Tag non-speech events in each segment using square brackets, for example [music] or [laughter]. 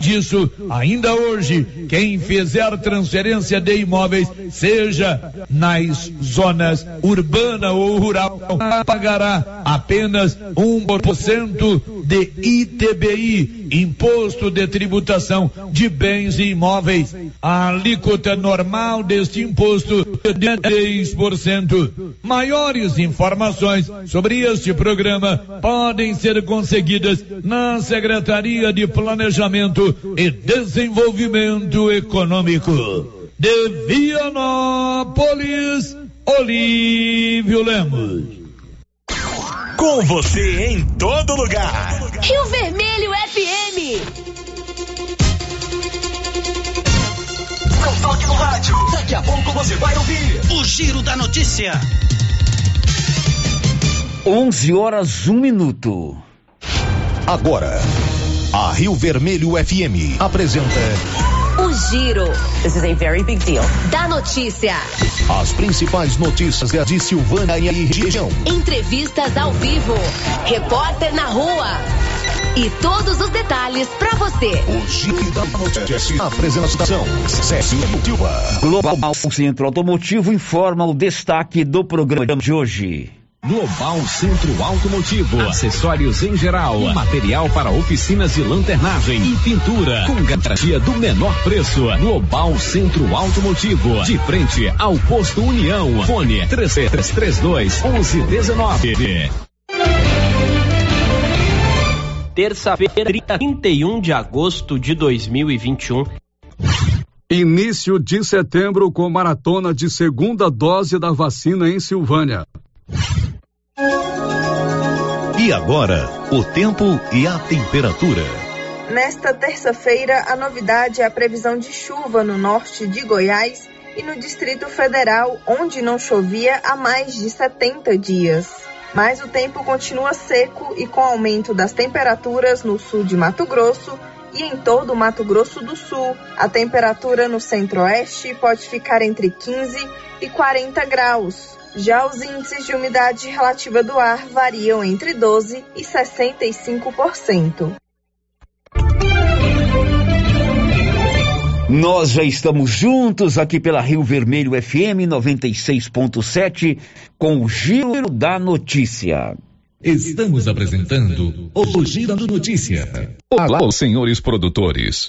disso, ainda hoje, quem fizer transferência de imóveis, seja nas zonas urbana ou rural, pagará apenas um por cento de ITBI, Imposto de Tributação de Bens e Imóveis. A alíquota normal deste imposto é de 10%. Maiores informações sobre este programa podem ser conseguidas na Secretaria de Planejamento e Desenvolvimento Econômico. De Vianópolis, Olívio Lemos. Com você em todo lugar. Rio Vermelho toque no rádio. Daqui a pouco você vai ouvir o Giro da Notícia. 11 horas, 1 minuto. Agora, a Rio Vermelho FM apresenta. O Giro. This is a very big deal. Da notícia. As principais notícias de Silvânia e região. Entrevistas ao vivo. Repórter na rua. E todos os detalhes para você. O Giro da Notícia. Apresentação. Cécio Silva. Global Centro Automotivo informa o destaque do programa de hoje. Global Centro Automotivo, acessórios em geral, material para oficinas de lanternagem e pintura, com garantia do menor preço. Global Centro Automotivo, de frente ao posto União. Fone 3332 1119. Terça-feira, 31 de agosto de 2021. Início de setembro com maratona de segunda dose da vacina em Silvânia. E agora, o tempo e a temperatura. Nesta terça-feira, a novidade é a previsão de chuva no norte de Goiás e no Distrito Federal, onde não chovia há mais de 70 dias. Mas o tempo continua seco e com aumento das temperaturas no sul de Mato Grosso e em todo o Mato Grosso do Sul. A temperatura no centro-oeste pode ficar entre 15 e 40 graus. Já os índices de umidade relativa do ar variam entre 12% e 65%. Nós já estamos juntos aqui pela Rio Vermelho FM 96.7 com o Giro da Notícia. Estamos apresentando o Giro da Notícia. Olá, senhores produtores.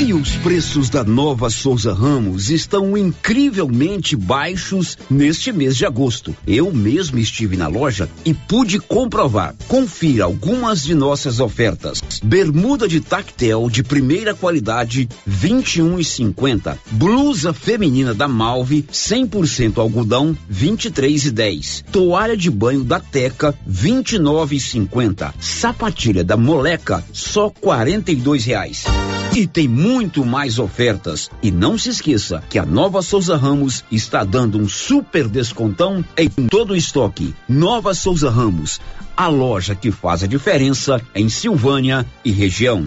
E os preços da nova Souza Ramos estão incrivelmente baixos neste mês de agosto. Eu mesmo estive na loja e pude comprovar. Confira algumas de nossas ofertas. Bermuda de tactel de primeira qualidade, 21,50. Blusa feminina da Malve, 100% algodão, 23,10. Toalha de banho da Teca, 29,50. Sapatilha da Moleca, só 42 reais. E tem muito mais ofertas. E não se esqueça que a Nova Souza Ramos está dando um super descontão em todo o estoque. Nova Souza Ramos, a loja que faz a diferença em Silvânia e região.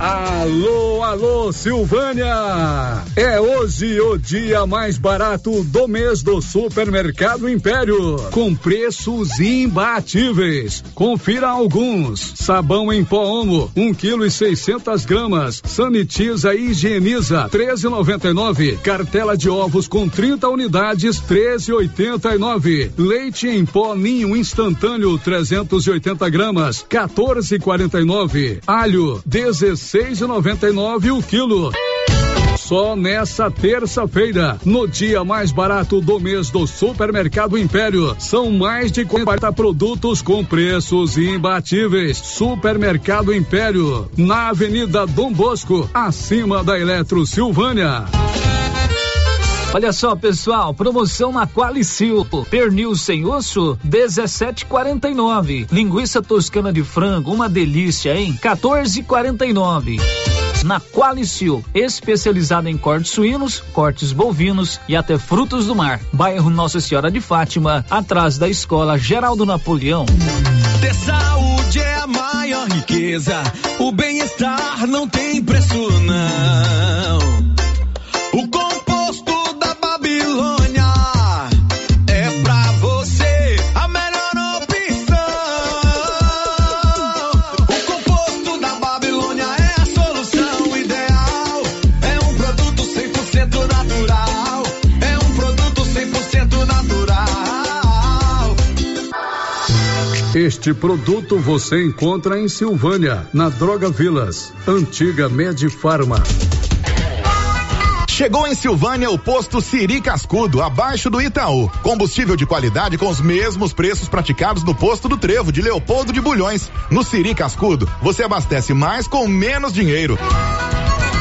Alô, alô, Silvânia! É hoje o dia mais barato do mês do Supermercado Império, com preços imbatíveis. Confira alguns: sabão em pó Omo, um quilo e seiscentas gramas, sanitiza e higieniza, treze noventa e nove. Cartela de ovos com 30 unidades, treze oitenta e nove. Leite em pó Ninho instantâneo, 380 gramas, 14,49. Alho, 16 seis e noventa e nove o quilo. Só nessa terça-feira, no dia mais barato do mês do Supermercado Império, são mais de 40 produtos com preços imbatíveis. Supermercado Império, na Avenida Dom Bosco, acima da Eletro Silvânia. Olha só, pessoal, promoção na Qualicil. Pernil sem osso, 17,49. Linguiça toscana de frango, uma delícia, hein? 14,49. Na Qualicil, especializada em cortes suínos, cortes bovinos e até frutos do mar. Bairro Nossa Senhora de Fátima, atrás da Escola Geraldo Napoleão. Ter saúde é a maior riqueza. O bem-estar não tem preço, não. Este produto você encontra em Silvânia, na Droga Vilas, antiga Medifarma. Chegou em Silvânia o posto Siri Cascudo, abaixo do Itaú. Combustível de qualidade com os mesmos preços praticados no posto do Trevo de Leopoldo de Bulhões. No Siri Cascudo, você abastece mais com menos dinheiro.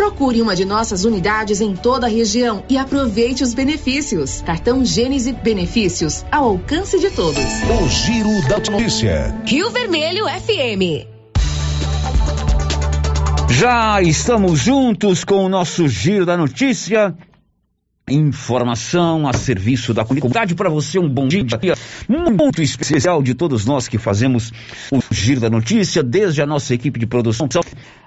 Procure uma de nossas unidades em toda a região e aproveite os benefícios. Cartão Gênese Benefícios ao alcance de todos. O Giro da Notícia. Rio Vermelho FM. Já estamos juntos com o nosso Giro da Notícia. Informação a serviço da comunidade. Para você. Um bom dia. Muito especial de todos nós que fazemos o Giro da Notícia, desde a nossa equipe de produção.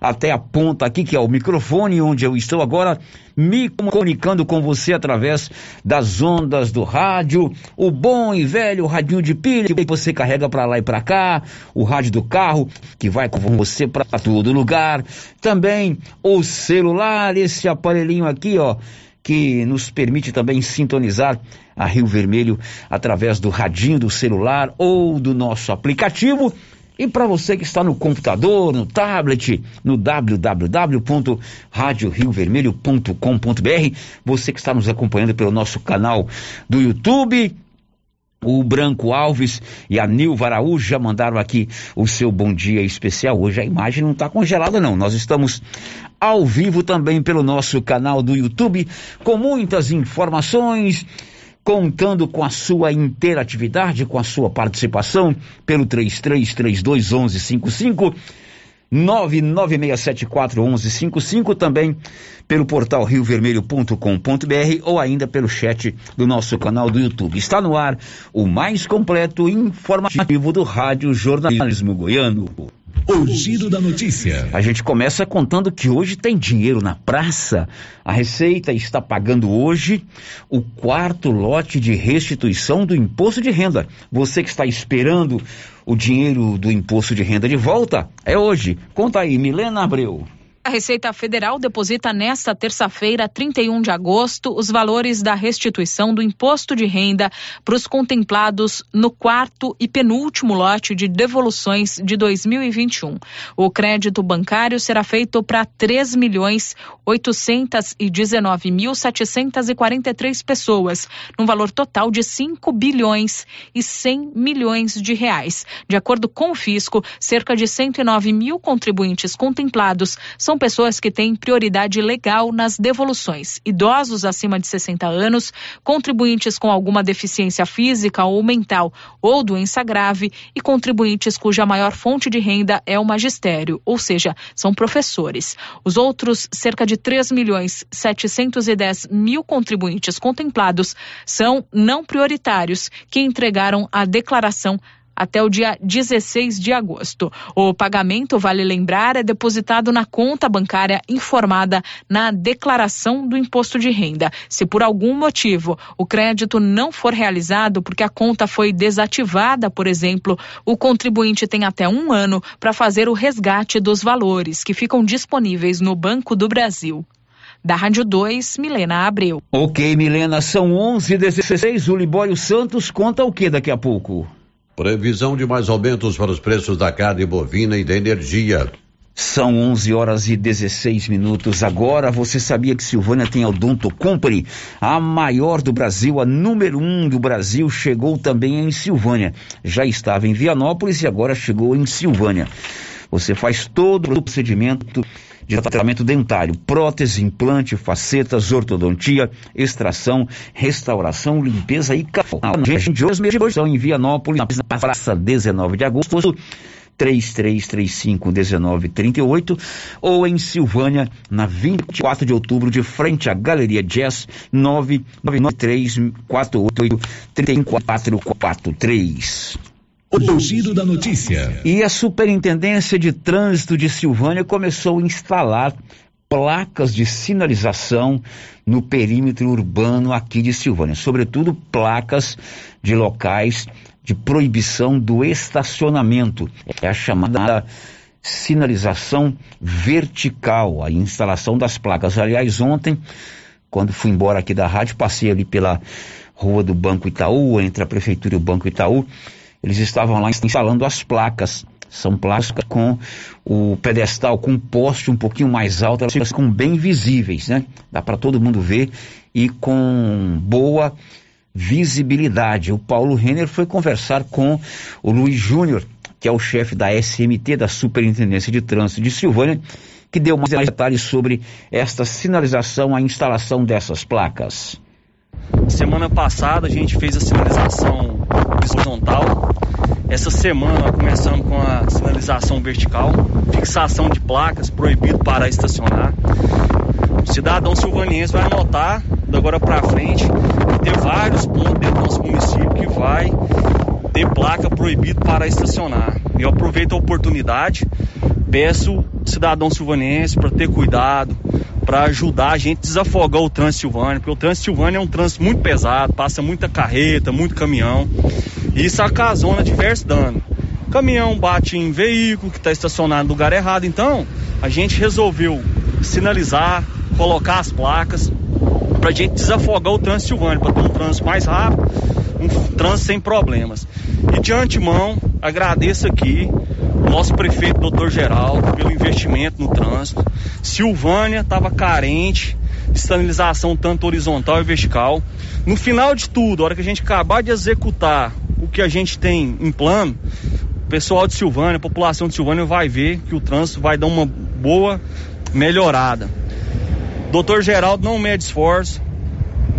Até a ponta aqui, que é o microfone, onde eu estou agora me comunicando com você através das ondas do rádio, o bom e velho radinho de pilha que você carrega para lá e para cá, o rádio do carro que vai com você para todo lugar, também o celular, esse aparelhinho aqui, ó, que nos permite também sintonizar a Rio Vermelho através do radinho do celular ou do nosso aplicativo. E para você que está no computador, no tablet, no www.radioriovermelho.com.br, você que está nos acompanhando pelo nosso canal do YouTube, o Branco Alves e a Nilva Araújo já mandaram aqui o seu bom dia especial. Hoje a imagem não está congelada, não. Nós estamos ao vivo também pelo nosso canal do YouTube, com muitas informações, contando com a sua interatividade, com a sua participação pelo 3332 1155. 996741155 também pelo portal riovermelho.com.br ou ainda pelo chat do nosso canal do YouTube. Está no ar o mais completo informativo do Rádio Jornalismo Goiano. O giro da notícia. A gente começa contando que hoje tem dinheiro na praça. A Receita está pagando hoje o quarto lote de restituição do imposto de renda. Você que está esperando o dinheiro do imposto de renda de volta, é hoje. Conta aí, Milena Abreu. A Receita Federal deposita nesta terça-feira, 31 de agosto, os valores da restituição do imposto de renda para os contemplados no quarto e penúltimo lote de devoluções de 2021. O crédito bancário será feito para 3 milhões 819 mil 743 pessoas, num valor total de 5 bilhões e 100 milhões de reais. De acordo com o fisco, cerca de 109 mil contribuintes contemplados são são pessoas que têm prioridade legal nas devoluções: idosos acima de 60 anos, contribuintes com alguma deficiência física ou mental ou doença grave e contribuintes cuja maior fonte de renda é o magistério, ou seja, são professores. Os outros cerca de 3 milhões 710 mil contribuintes contemplados são não prioritários que entregaram a declaração até o dia 16 de agosto. O pagamento, vale lembrar, é depositado na conta bancária informada na declaração do imposto de renda. Se por algum motivo o crédito não for realizado porque a conta foi desativada, por exemplo, o contribuinte tem até um ano para fazer o resgate dos valores que ficam disponíveis no Banco do Brasil. Da Rádio 2, Milena Abreu. Ok, Milena, são 11h16. O Libório Santos conta o que daqui a pouco? Previsão de mais aumentos para os preços da carne bovina e da energia. São 11 horas e 16 minutos. Agora, você sabia que Silvânia tem a Odonto Company, a maior do Brasil, a número um do Brasil, chegou também em Silvânia. Já estava em Vianópolis e agora chegou em Silvânia. Você faz todo o procedimento de tratamento dentário, prótese, implante, facetas, ortodontia, extração, restauração, limpeza e canal. De hoje mesmo estão em Vianópolis, na praça 19 de agosto, 3335-1938 ou em Silvânia, na 24 de outubro, de frente à Galeria Jazz, 99348-3443. O giro da notícia. E a Superintendência de Trânsito de Silvânia começou a instalar placas de sinalização no perímetro urbano aqui de Silvânia, sobretudo placas de locais de proibição do estacionamento. É a chamada sinalização vertical, a instalação das placas. Aliás, ontem, quando fui embora aqui da rádio, passei ali pela rua do Banco Itaú, entre a prefeitura e o Banco Itaú, eles estavam lá instalando as placas. São placas com o pedestal, com um poste um pouquinho mais alto, elas ficam bem visíveis, né? Dá para todo mundo ver e com boa visibilidade. O Paulo Renner foi conversar com o Luiz Júnior, que é o chefe da SMT, da Superintendência de Trânsito de Silvânia, que deu mais detalhes sobre esta sinalização, a instalação dessas placas. Semana passada a gente fez a sinalização horizontal. Essa semana começamos com a sinalização vertical, fixação de placas, proibido parar e estacionar. O cidadão silvaniense vai anotar, da agora para frente, que tem vários pontos dentro do nosso município que vai ter placa proibido parar e estacionar. Eu aproveito a oportunidade, peço cidadão silvanense para ter cuidado, para ajudar a gente a desafogar o trânsito silvânio, porque o trânsito silvânio é um trânsito muito pesado, passa muita carreta, muito caminhão, isso ocasiona diversos danos. Caminhão bate em veículo que está estacionado no lugar errado, então a gente resolveu sinalizar, colocar as placas para a gente desafogar o trânsito silvânio, para ter um trânsito mais rápido, um trânsito sem problemas. E de antemão, agradeço aqui nosso prefeito, doutor Geraldo, pelo investimento no trânsito. Silvânia estava carente de sinalização tanto horizontal e vertical. No final de tudo, a hora que a gente acabar de executar que a gente tem em plano, o pessoal de Silvânia, a população de Silvânia vai ver que o trânsito vai dar uma boa melhorada. Doutor Geraldo não mede esforço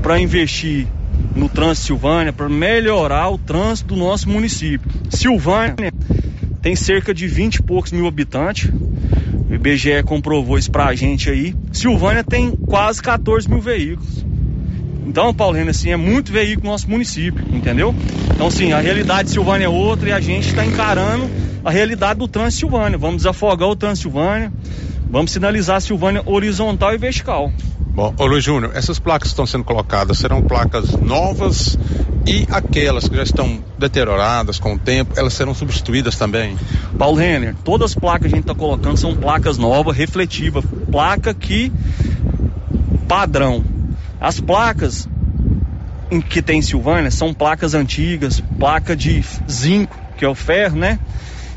para investir no trânsito Silvânia, para melhorar o trânsito do nosso município. Silvânia tem cerca de 20 e poucos mil habitantes. O IBGE comprovou isso pra gente aí. Silvânia tem quase 14 mil veículos. Então, Paulo Renan, assim, é muito veículo no nosso município, entendeu? Então, sim, a realidade de Silvânia é outra e a gente está encarando a realidade do trânsito Silvânia. Vamos desafogar o trânsito Silvânia, vamos sinalizar a Silvânia horizontal e vertical. Bom, ô Luiz Júnior, essas placas que estão sendo colocadas serão placas novas e aquelas que já estão deterioradas com o tempo, elas serão substituídas também? Paulo Renner, todas as placas que a gente está colocando são placas novas, refletivas, placa que padrão. As placas que tem em Silvânia são placas antigas, placa de zinco, que é o ferro, né?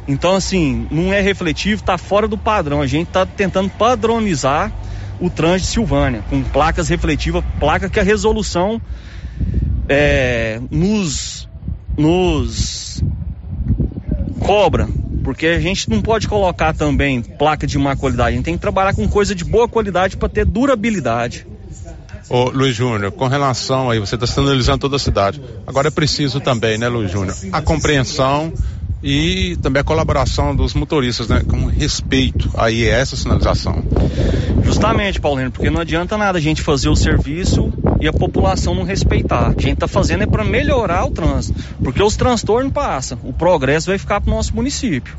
Então, assim, não é refletivo, está fora do padrão. A gente está tentando padronizar o trânsito de Silvânia, com placas refletivas, placa que a resolução é, nos, nos cobra, porque a gente não pode colocar também placa de má qualidade, a gente tem que trabalhar com coisa de boa qualidade para ter durabilidade. Ô Luiz Júnior, com relação aí, você está sinalizando toda a cidade. Agora é preciso também, né, Luiz Júnior, a compreensão e também a colaboração dos motoristas, né, com respeito aí a essa sinalização. Justamente, Paulinho, porque não adianta nada a gente fazer o serviço e a população não respeitar. A gente está fazendo é para melhorar o trânsito, porque os transtornos passam, o progresso vai ficar para o nosso município.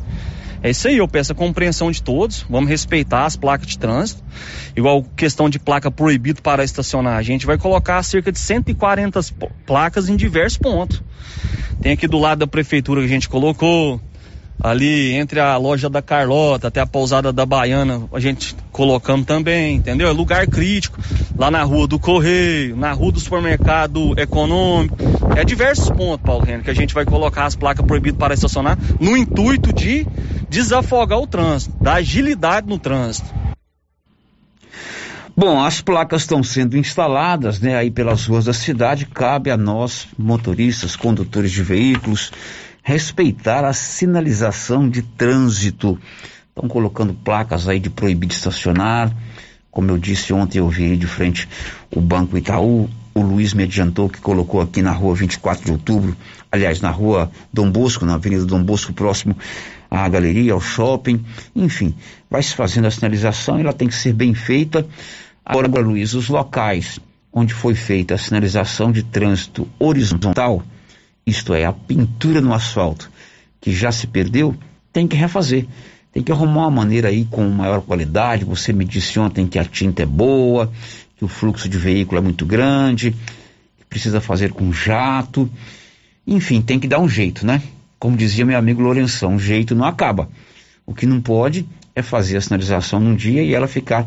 É isso aí, eu peço a compreensão de todos, vamos respeitar as placas de trânsito. Igual questão de placa proibido para estacionar, a gente vai colocar cerca de 140 placas em diversos pontos. Tem aqui do lado da prefeitura que a gente colocou, ali entre a loja da Carlota até a pousada da Baiana, a gente colocando também, entendeu? É lugar crítico, lá na rua do Correio, na rua do supermercado econômico, é diversos pontos, Paulo Renan, que a gente vai colocar as placas proibidas para estacionar no intuito de desafogar o trânsito, dar agilidade no trânsito. Bom, as placas estão sendo instaladas, né, aí pelas ruas da cidade. Cabe a nós, motoristas, condutores de veículos, respeitar a sinalização de trânsito. Estão colocando placas aí de proibido estacionar. Como eu disse ontem, eu vi de frente o Banco Itaú. O Luiz me adiantou que colocou aqui na rua 24 de outubro, aliás, na rua Dom Bosco, na Avenida Dom Bosco, próximo à galeria, ao shopping. Enfim, vai se fazendo a sinalização, ela tem que ser bem feita. Agora, Luiz, os locais onde foi feita a sinalização de trânsito horizontal, isto é, a pintura no asfalto, que já se perdeu, tem que refazer. Tem que arrumar uma maneira aí com maior qualidade. Você me disse ontem que a tinta é boa, que o fluxo de veículo é muito grande, que precisa fazer com jato. Enfim, tem que dar um jeito, né? Como dizia meu amigo Lourenção, um jeito não acaba. O que não pode é fazer a sinalização num dia e ela ficar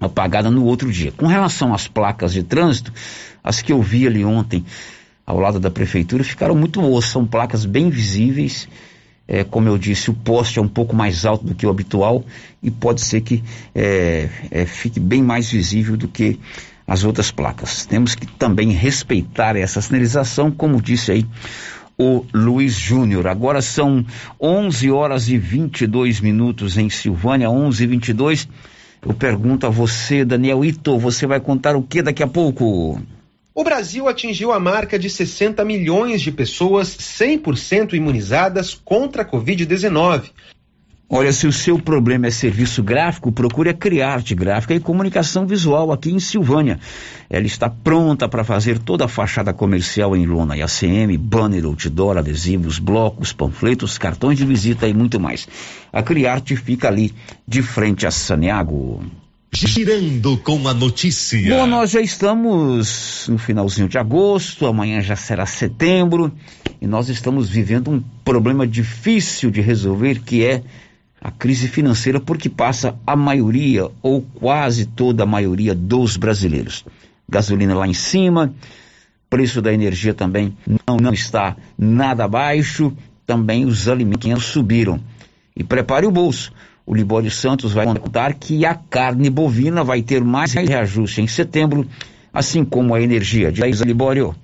apagada no outro dia. Com relação às placas de trânsito, as que eu vi ali ontem ao lado da prefeitura ficaram muito boas, são placas bem visíveis. É, como eu disse, o poste é um pouco mais alto do que o habitual e pode ser que é, é, fique bem mais visível do que as outras placas. Temos que também respeitar essa sinalização, como disse aí o Luiz Júnior. Agora são 11 horas e 22 minutos em Silvânia, 11 e 22. Eu pergunto a você, Daniel Ito, você vai contar o que daqui a pouco? O Brasil atingiu a marca de 60 milhões de pessoas 100% imunizadas contra a Covid-19. Olha, se o seu problema é serviço gráfico, procure a Criarte Gráfica e Comunicação Visual aqui em Silvânia. Ela está pronta para fazer toda a fachada comercial em lona e ACM, banner, outdoor, adesivos, blocos, panfletos, cartões de visita e muito mais. A Criarte fica ali, de frente a Saneago. Girando com a notícia. Bom, nós já estamos no finalzinho de agosto, amanhã já será setembro, e nós estamos vivendo um problema difícil de resolver que é a crise financeira porque passa a maioria ou quase toda a maioria dos brasileiros. Gasolina lá em cima, preço da energia também não, não está nada baixo, também os alimentos subiram. E prepare o bolso o Libório Santos vai contar que a carne bovina vai ter mais reajuste em setembro, assim como a energia. Diz Libório.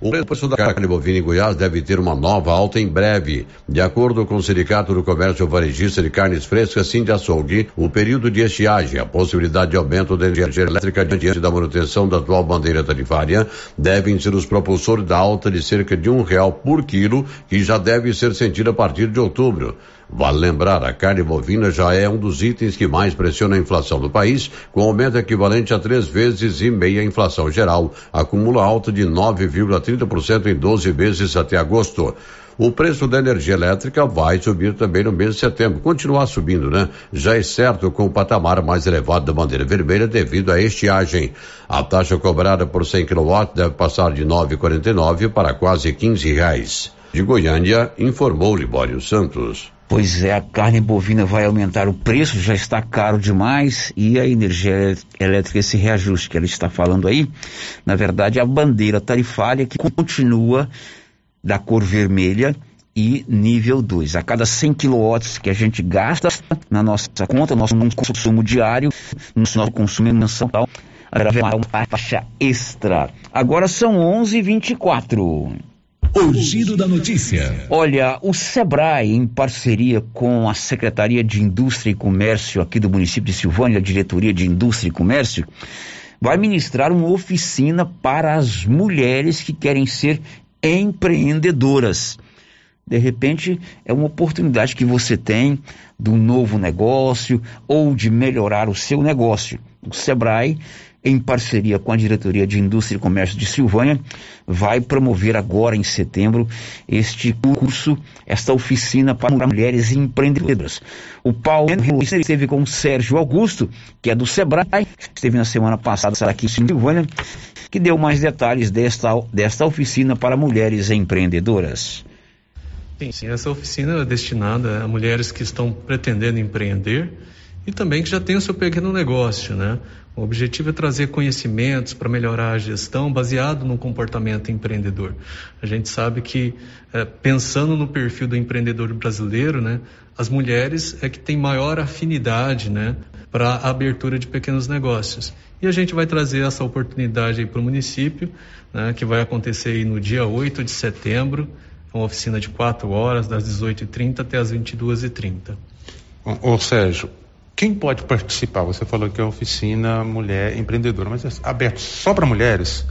O preço da carne bovina em Goiás deve ter uma nova alta em breve. De acordo com o Sindicato do Comércio Varejista de Carnes Frescas, Sim de Açougue, o período de estiagem, a possibilidade de aumento da energia elétrica diante da manutenção da atual bandeira tarifária, devem ser os propulsores da alta de cerca de um real por quilo, que já deve ser sentida a partir de outubro. Vale lembrar, a carne bovina já é um dos itens que mais pressiona a inflação do país, com aumento equivalente a três vezes e meia a inflação geral. Acumula alta de 9,30% em 12 meses até agosto. O preço da energia elétrica vai subir também no mês de setembro. Continuar subindo, né? Já é certo com o patamar mais elevado da bandeira vermelha devido à estiagem. A taxa cobrada por 100 kW deve passar de 9,49 para quase 15 reais. De Goiânia, informou Libório Santos. Pois é, a carne bovina vai aumentar o preço, já está caro demais, e a energia elétrica, esse reajuste que ela está falando aí, na verdade, é a bandeira tarifária que continua da cor vermelha e nível 2. A cada 100 kW que a gente gasta na nossa conta, nosso consumo diário, no nosso consumo mensal, haverá uma taxa extra. Agora são 11h24. O giro da notícia. Olha, o Sebrae, em parceria com a Secretaria de Indústria e Comércio aqui do município de Silvânia, a Diretoria de Indústria e Comércio, vai ministrar uma oficina para as mulheres que querem ser empreendedoras. De repente, é uma oportunidade que você tem de um novo negócio ou de melhorar o seu negócio. O Sebrae, em parceria com a Diretoria de Indústria e Comércio de Silvânia, vai promover agora em setembro este curso, esta oficina para mulheres empreendedoras. O Paulo esteve com o Sérgio Augusto, que é do Sebrae, esteve na semana passada aqui em Silvânia, que deu mais detalhes desta, desta oficina para mulheres empreendedoras. Sim, sim, essa oficina é destinada a mulheres que estão pretendendo empreender e também que já têm o seu pequeno negócio, né? O objetivo é trazer conhecimentos para melhorar a gestão baseado no comportamento empreendedor. A gente sabe que, é, pensando no perfil do empreendedor brasileiro, né, as mulheres é que têm maior afinidade né, para a abertura de pequenos negócios. E a gente vai trazer essa oportunidade para o município, né, que vai acontecer no dia 8 de setembro, uma oficina de quatro horas, das 18h30 até as 22h30. Ô, Sérgio, quem pode participar? Você falou que é oficina mulher empreendedora, mas é aberto só para mulheres?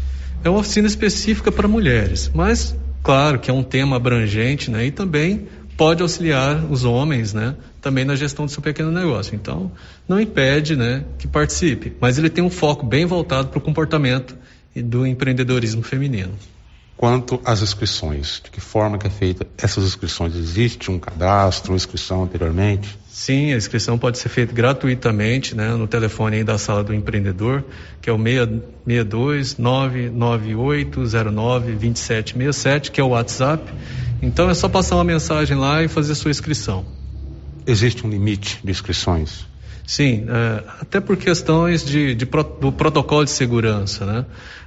É uma oficina específica para mulheres, mas claro que é um tema abrangente, né? E também pode auxiliar os homens, né? Também na gestão do seu pequeno negócio. Então, não impede, né, que participe, mas ele tem um foco bem voltado para o comportamento do empreendedorismo feminino. Quanto às inscrições, de que forma que é feita essas inscrições? Existe um cadastro, uma inscrição anteriormente? Sim, a inscrição pode ser feita gratuitamente, né, no telefone aí da sala do empreendedor, que é o 62998092767, 2767, que é o WhatsApp. Então é só passar uma mensagem lá e fazer a sua inscrição. Existe um limite de inscrições? Sim, é, até por questões de, de, do protocolo de segurança, né?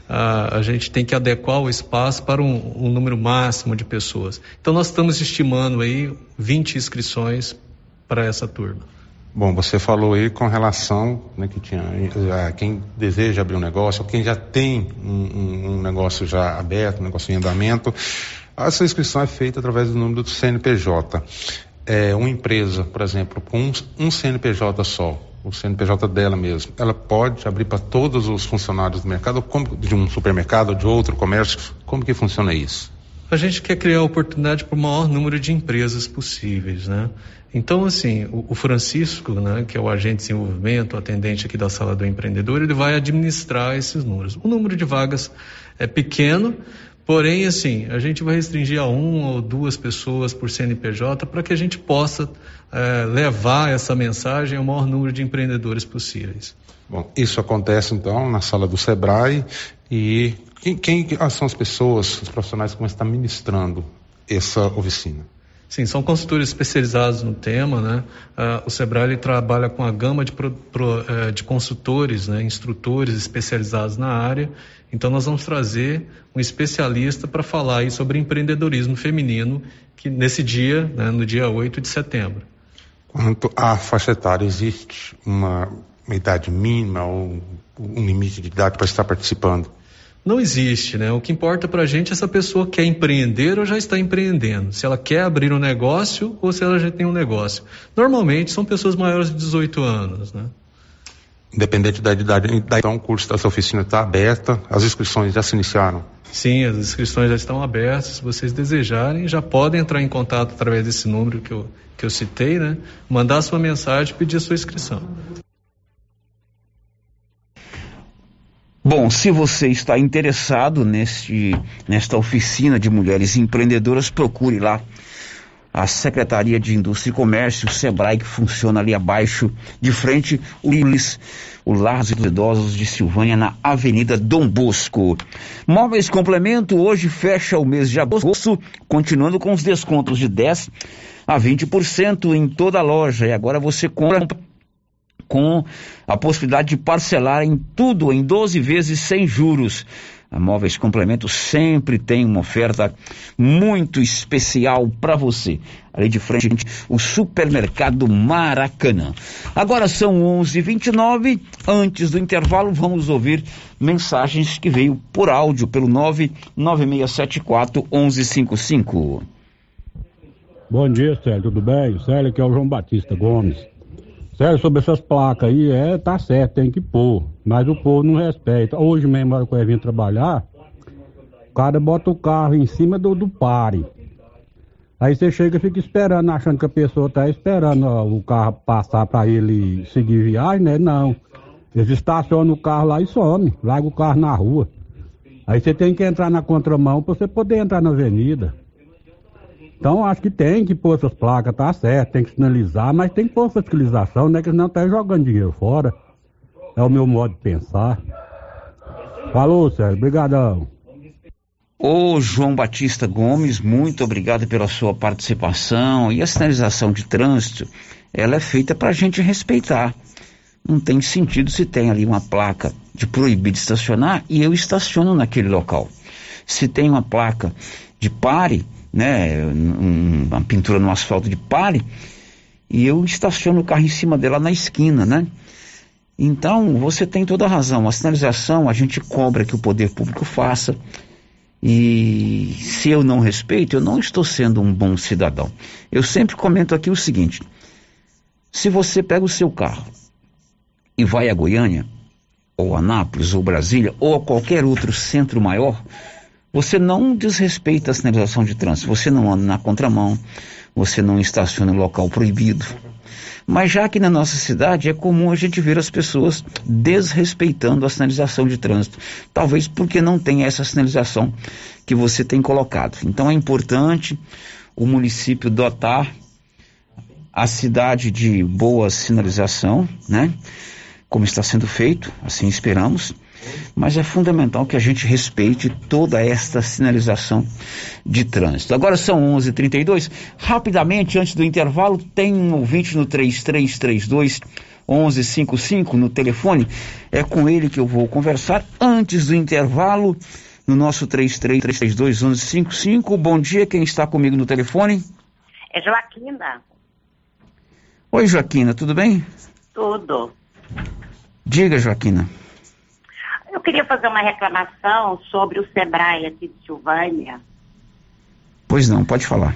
a, a gente tem que adequar o espaço para um, um, número máximo de pessoas. Então nós estamos estimando aí 20 inscrições para essa turma. Bom, você falou aí com relação né, que tinha a quem deseja abrir um negócio, ou quem já tem um, um, um, negócio já aberto, um negócio em andamento. Essa inscrição é feita através do número do CNPJ. É, uma empresa, por exemplo, com um CNPJ só, o CNPJ dela mesmo, ela pode abrir para todos os funcionários do mercado, como, de um supermercado, de outro comércio? Como que funciona isso? A gente quer criar oportunidade para o maior número de empresas possíveis, né? Então, assim, o, o, Francisco, né, que é o agente de desenvolvimento, o atendente aqui da sala do empreendedor, ele vai administrar esses números. O número de vagas é pequeno, Porém, assim, a gente vai restringir a uma ou duas pessoas por CNPJ para que a gente possa é, levar essa mensagem ao maior número de empreendedores possíveis. Bom, isso acontece então na sala do Sebrae e quem, quem são as pessoas, os profissionais que vão estar ministrando essa oficina? Sim, são consultores especializados no tema, né? Uh, o Sebrae trabalha com a gama de, pro, pro, uh, de consultores, né? instrutores especializados na área. Então nós vamos trazer um especialista para falar aí sobre empreendedorismo feminino, que nesse dia, né, no dia 8 de setembro. Quanto à faixa etária, existe uma idade mínima ou um limite de idade para estar participando? Não existe, né? O que importa para a gente é se a pessoa quer empreender ou já está empreendendo. Se ela quer abrir um negócio ou se ela já tem um negócio. Normalmente são pessoas maiores de 18 anos, né? Independente da idade, então o curso dessa oficina está aberta, as inscrições já se iniciaram? Sim, as inscrições já estão abertas. Se vocês desejarem, já podem entrar em contato através desse número que eu, que eu citei, né? Mandar sua mensagem e pedir a sua inscrição. Bom, se você está interessado neste, nesta oficina de mulheres empreendedoras, procure lá a Secretaria de Indústria e Comércio, o SEBRAE, que funciona ali abaixo, de frente, o LIS, o Lar dos Idosos de Silvânia, na Avenida Dom Bosco. Móveis Complemento hoje fecha o mês de agosto, continuando com os descontos de 10 a 20% em toda a loja. E agora você compra com a possibilidade de parcelar em tudo em 12 vezes sem juros. A Móveis Complemento sempre tem uma oferta muito especial para você. Ali de frente, o supermercado Maracanã. Agora são 11:29. Antes do intervalo, vamos ouvir mensagens que veio por áudio pelo 99674 1155. Bom dia, Célio. Tudo bem? Célio, aqui é o João Batista Gomes. Sério, sobre essas placas aí, é, tá certo, tem que pôr. Mas o povo não respeita. Hoje mesmo, na hora que eu vim trabalhar, o cara bota o carro em cima do, do pare. Aí você chega e fica esperando, achando que a pessoa está esperando ó, o carro passar para ele seguir viagem, né? Não. Eles estacionam o carro lá e some, larga o carro na rua. Aí você tem que entrar na contramão para você poder entrar na avenida. Então acho que tem que pôr essas placas, tá certo, tem que sinalizar, mas tem que pôr fiscalização, né? Que senão tá jogando dinheiro fora. É o meu modo de pensar. Falou, Sérgio, brigadão. Ô João Batista Gomes, muito obrigado pela sua participação. E a sinalização de trânsito, ela é feita para gente respeitar. Não tem sentido se tem ali uma placa de proibido estacionar e eu estaciono naquele local. Se tem uma placa de pare, né, um, uma pintura no asfalto de pare, e eu estaciono o carro em cima dela na esquina, né? Então, você tem toda a razão. A sinalização a gente cobra que o poder público faça. E se eu não respeito, eu não estou sendo um bom cidadão. Eu sempre comento aqui o seguinte: se você pega o seu carro e vai a Goiânia, ou Anápolis, ou Brasília, ou a qualquer outro centro maior, você não desrespeita a sinalização de trânsito, você não anda na contramão, você não estaciona em local proibido. Mas já que na nossa cidade é comum a gente ver as pessoas desrespeitando a sinalização de trânsito. Talvez porque não tem essa sinalização que você tem colocado. Então é importante o município dotar a cidade de boa sinalização, né? Como está sendo feito, assim esperamos mas é fundamental que a gente respeite toda esta sinalização de trânsito. Agora são 11:32. h 32 Rapidamente, antes do intervalo, tem um ouvinte no 3332 1155 no telefone. É com ele que eu vou conversar antes do intervalo no nosso 3332 1155. Bom dia, quem está comigo no telefone? É Joaquina. Oi, Joaquina, tudo bem? Tudo. Diga, Joaquina. Eu queria fazer uma reclamação sobre o Sebrae aqui de Silvânia. Pois não, pode falar.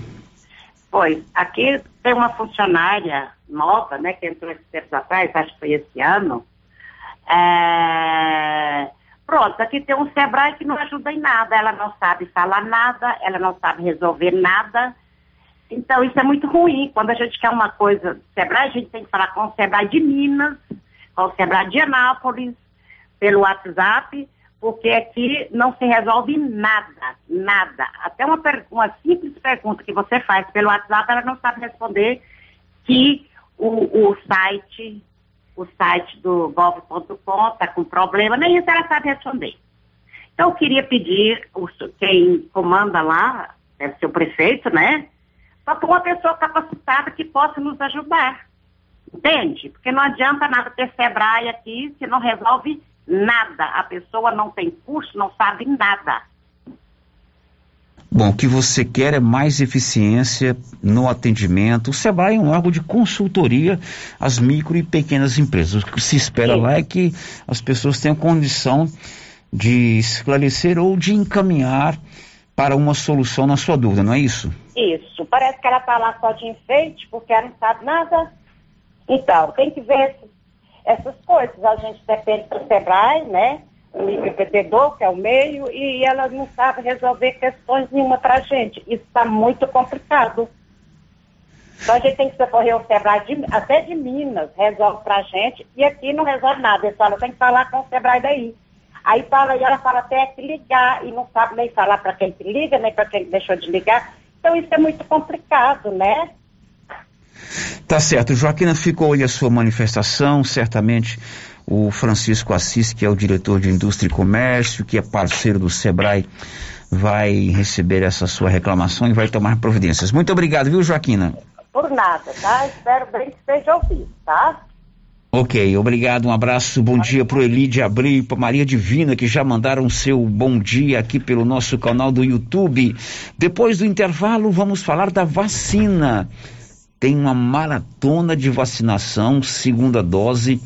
Pois, aqui tem uma funcionária nova, né, que entrou esses tempos atrás, acho que foi esse ano. É... Pronto, aqui tem um Sebrae que não ajuda em nada, ela não sabe falar nada, ela não sabe resolver nada. Então, isso é muito ruim. Quando a gente quer uma coisa Sebrae, a gente tem que falar com o Sebrae de Minas, com o Sebrae de Anápolis, pelo WhatsApp, porque aqui não se resolve nada, nada. Até uma, uma simples pergunta que você faz pelo WhatsApp, ela não sabe responder que o, o site, o site do gov.com está com problema, nem isso ela sabe responder. Então eu queria pedir, quem comanda lá, deve ser o prefeito, né? Só para uma pessoa capacitada que possa nos ajudar. Entende? Porque não adianta nada ter Sebrae aqui se não resolve nada. A pessoa não tem curso, não sabe nada. Bom, o que você quer é mais eficiência no atendimento. O SEBRAE é um órgão de consultoria às micro e pequenas empresas. O que se espera Sim. lá é que as pessoas tenham condição de esclarecer ou de encaminhar para uma solução na sua dúvida, não é isso? Isso. Parece que ela está lá só de enfeite, porque ela não sabe nada. Então, tem que ver essas coisas. A gente depende do SEBRAE, né? O empreendedor, que é o meio, e ela não sabe resolver questões nenhuma para a gente. Isso está muito complicado. Então a gente tem que socorrer o SEBRAE de, até de Minas, resolve para a gente, e aqui não resolve nada. Eles falam, tem que falar com o SEBRAE daí. Aí fala, e ela fala até que ligar, e não sabe nem falar para quem que liga, nem para quem deixou de ligar. Então isso é muito complicado, né? Tá certo. Joaquina, ficou aí a sua manifestação, certamente o Francisco Assis, que é o diretor de Indústria e Comércio, que é parceiro do Sebrae, vai receber essa sua reclamação e vai tomar providências. Muito obrigado, viu, Joaquina? Por nada, tá? Espero bem que esteja ouvido, tá? Ok, obrigado, um abraço, bom dia pro Elide Abril e pra Maria Divina, que já mandaram seu bom dia aqui pelo nosso canal do YouTube. Depois do intervalo, vamos falar da vacina tem uma maratona de vacinação, segunda dose,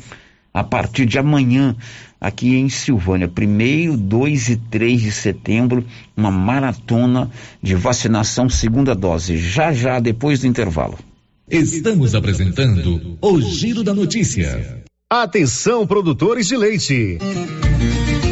a partir de amanhã, aqui em Silvânia. Primeiro, 2 e 3 de setembro, uma maratona de vacinação, segunda dose. Já já, depois do intervalo. Estamos apresentando o Giro da Notícia. Atenção, produtores de leite.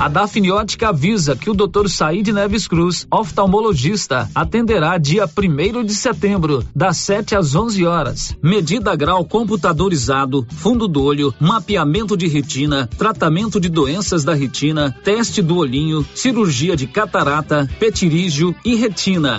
A Dafniótica avisa que o Dr. Said Neves Cruz, oftalmologista, atenderá dia 1 de setembro, das 7 às 11 horas. Medida grau computadorizado, fundo do olho, mapeamento de retina, tratamento de doenças da retina, teste do olhinho, cirurgia de catarata, petirígio e retina.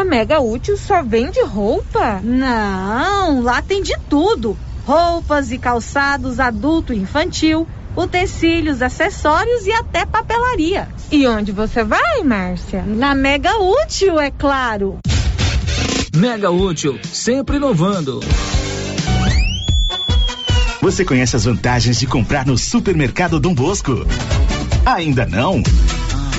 A Mega Útil só vende roupa? Não, lá tem de tudo: roupas e calçados adulto e infantil, utensílios, acessórios e até papelaria. E onde você vai, Márcia? Na Mega Útil, é claro. Mega Útil, sempre inovando. Você conhece as vantagens de comprar no Supermercado Dom Bosco? Ainda não?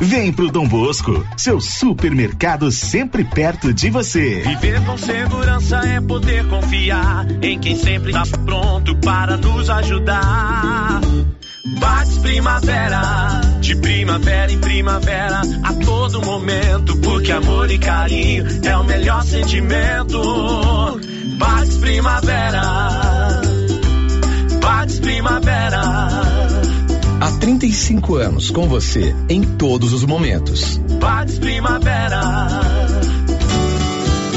Vem pro Dom Bosco, seu supermercado sempre perto de você. Viver com segurança é poder confiar em quem sempre está pronto para nos ajudar. Bates Primavera, de primavera em primavera, a todo momento, porque amor e carinho é o melhor sentimento. Bates Primavera, Bates Primavera. Há 35 anos com você em todos os momentos. Primavera.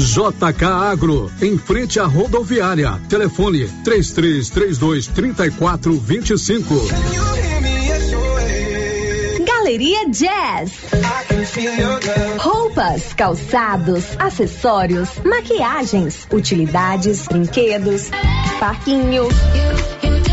JK Agro, em frente à rodoviária. Telefone 3332 3425. Galeria Jazz. Roupas, calçados, acessórios, maquiagens, utilidades, brinquedos, parquinho.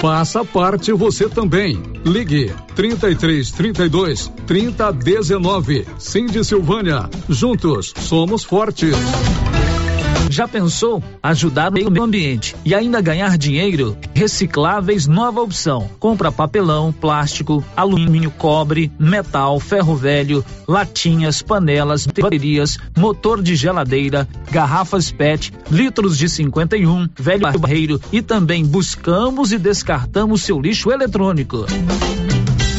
Faça parte você também. Ligue 33 32 30 19. Cindy Silvânia. Juntos somos fortes. Já pensou ajudar o meio ambiente e ainda ganhar dinheiro? Recicláveis nova opção. Compra papelão, plástico, alumínio, cobre, metal, ferro velho, latinhas, panelas, baterias, motor de geladeira, garrafas PET, litros de 51, velho barreiro e também buscamos e descartamos seu lixo eletrônico.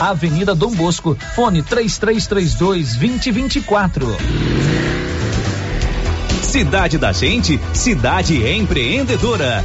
Avenida Dom Bosco, fone 3332 2024. Cidade da Gente, cidade empreendedora.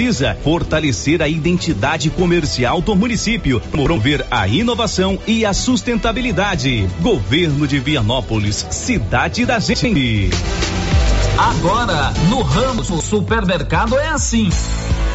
precisa fortalecer a identidade comercial do município, promover a inovação e a sustentabilidade. Governo de Vianópolis, cidade da gente. Agora, no Ramos Supermercado é assim.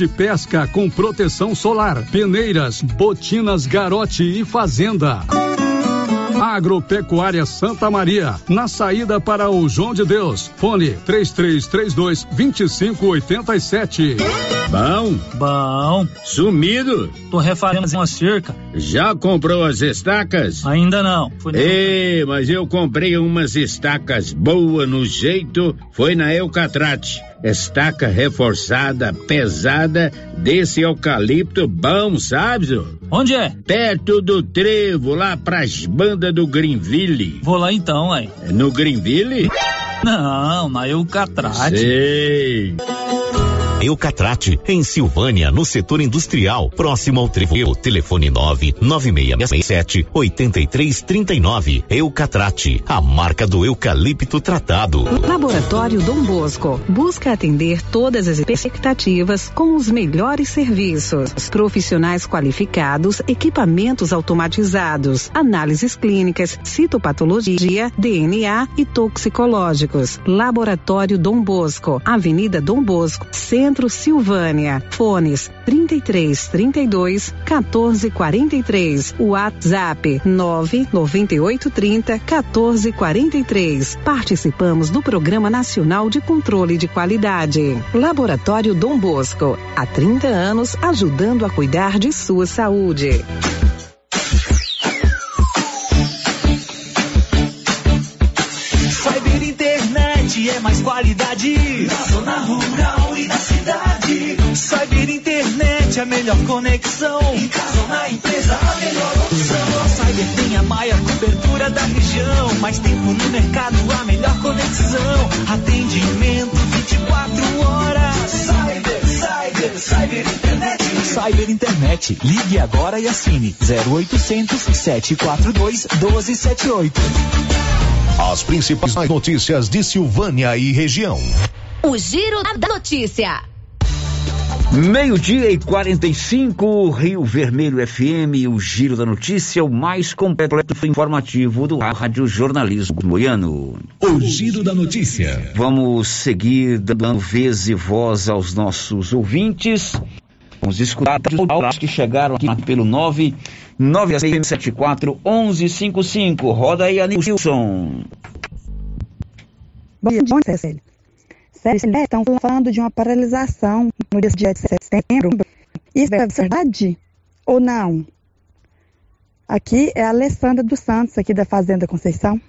de pesca com proteção solar, peneiras, botinas garote e fazenda. Agropecuária Santa Maria, na saída para o João de Deus. Fone 3332 2587. Bom? Bom. Sumido? Tô refazendo uma cerca. Já comprou as estacas? Ainda não. Ei, mas eu comprei umas estacas boas no jeito, foi na Eucatrate. Estaca reforçada, pesada, desse eucalipto bom, sabe, senhor? Onde é? Perto do trevo, lá pras bandas do Greenville. Vou lá então, aí. No Greenville? Não, na Eucatrate. Sei. Eucatrate, em Silvânia, no setor industrial, próximo ao Trevo. Telefone 99667 8339. Eucatrate, a marca do eucalipto tratado. Laboratório Dom Bosco busca atender todas as expectativas com os melhores serviços. Profissionais qualificados, equipamentos automatizados, análises clínicas, citopatologia, DNA e toxicológicos. Laboratório Dom Bosco, Avenida Dom Bosco, Centro Silvânia. Fones 33 32 14 43. WhatsApp 998 30 14 43. Participamos do Programa Nacional de Controle de Qualidade. Laboratório Dom Bosco. Há 30 anos ajudando a cuidar de sua saúde. Cyber Internet é mais qualidade na zona rural cidade. Cyber Internet é a melhor conexão. Em casa ou na empresa, a melhor opção. A Cyber tem a maior cobertura da região. Mais tempo no mercado, a melhor conexão. Atendimento 24 horas. Cyber, Cyber, Cyber Internet. Cyber Internet. Ligue agora e assine 0800 742 1278. As principais notícias de Silvânia e região. O Giro da Notícia. Meio-dia e 45, Rio Vermelho FM, o Giro da Notícia, o mais completo e informativo do Rádio Jornalismo Goiano. O Giro da Notícia. Vamos seguir dando vez e voz aos nossos ouvintes. Vamos escutar os que chegaram aqui pelo 99674 1155. Roda aí, Anilson. Bom dia, Cecília. Cecília, estão falando de uma paralisação no dia 7 de setembro. Isso é verdade ou não? Aqui é a Alessandra dos Santos, aqui da Fazenda Conceição.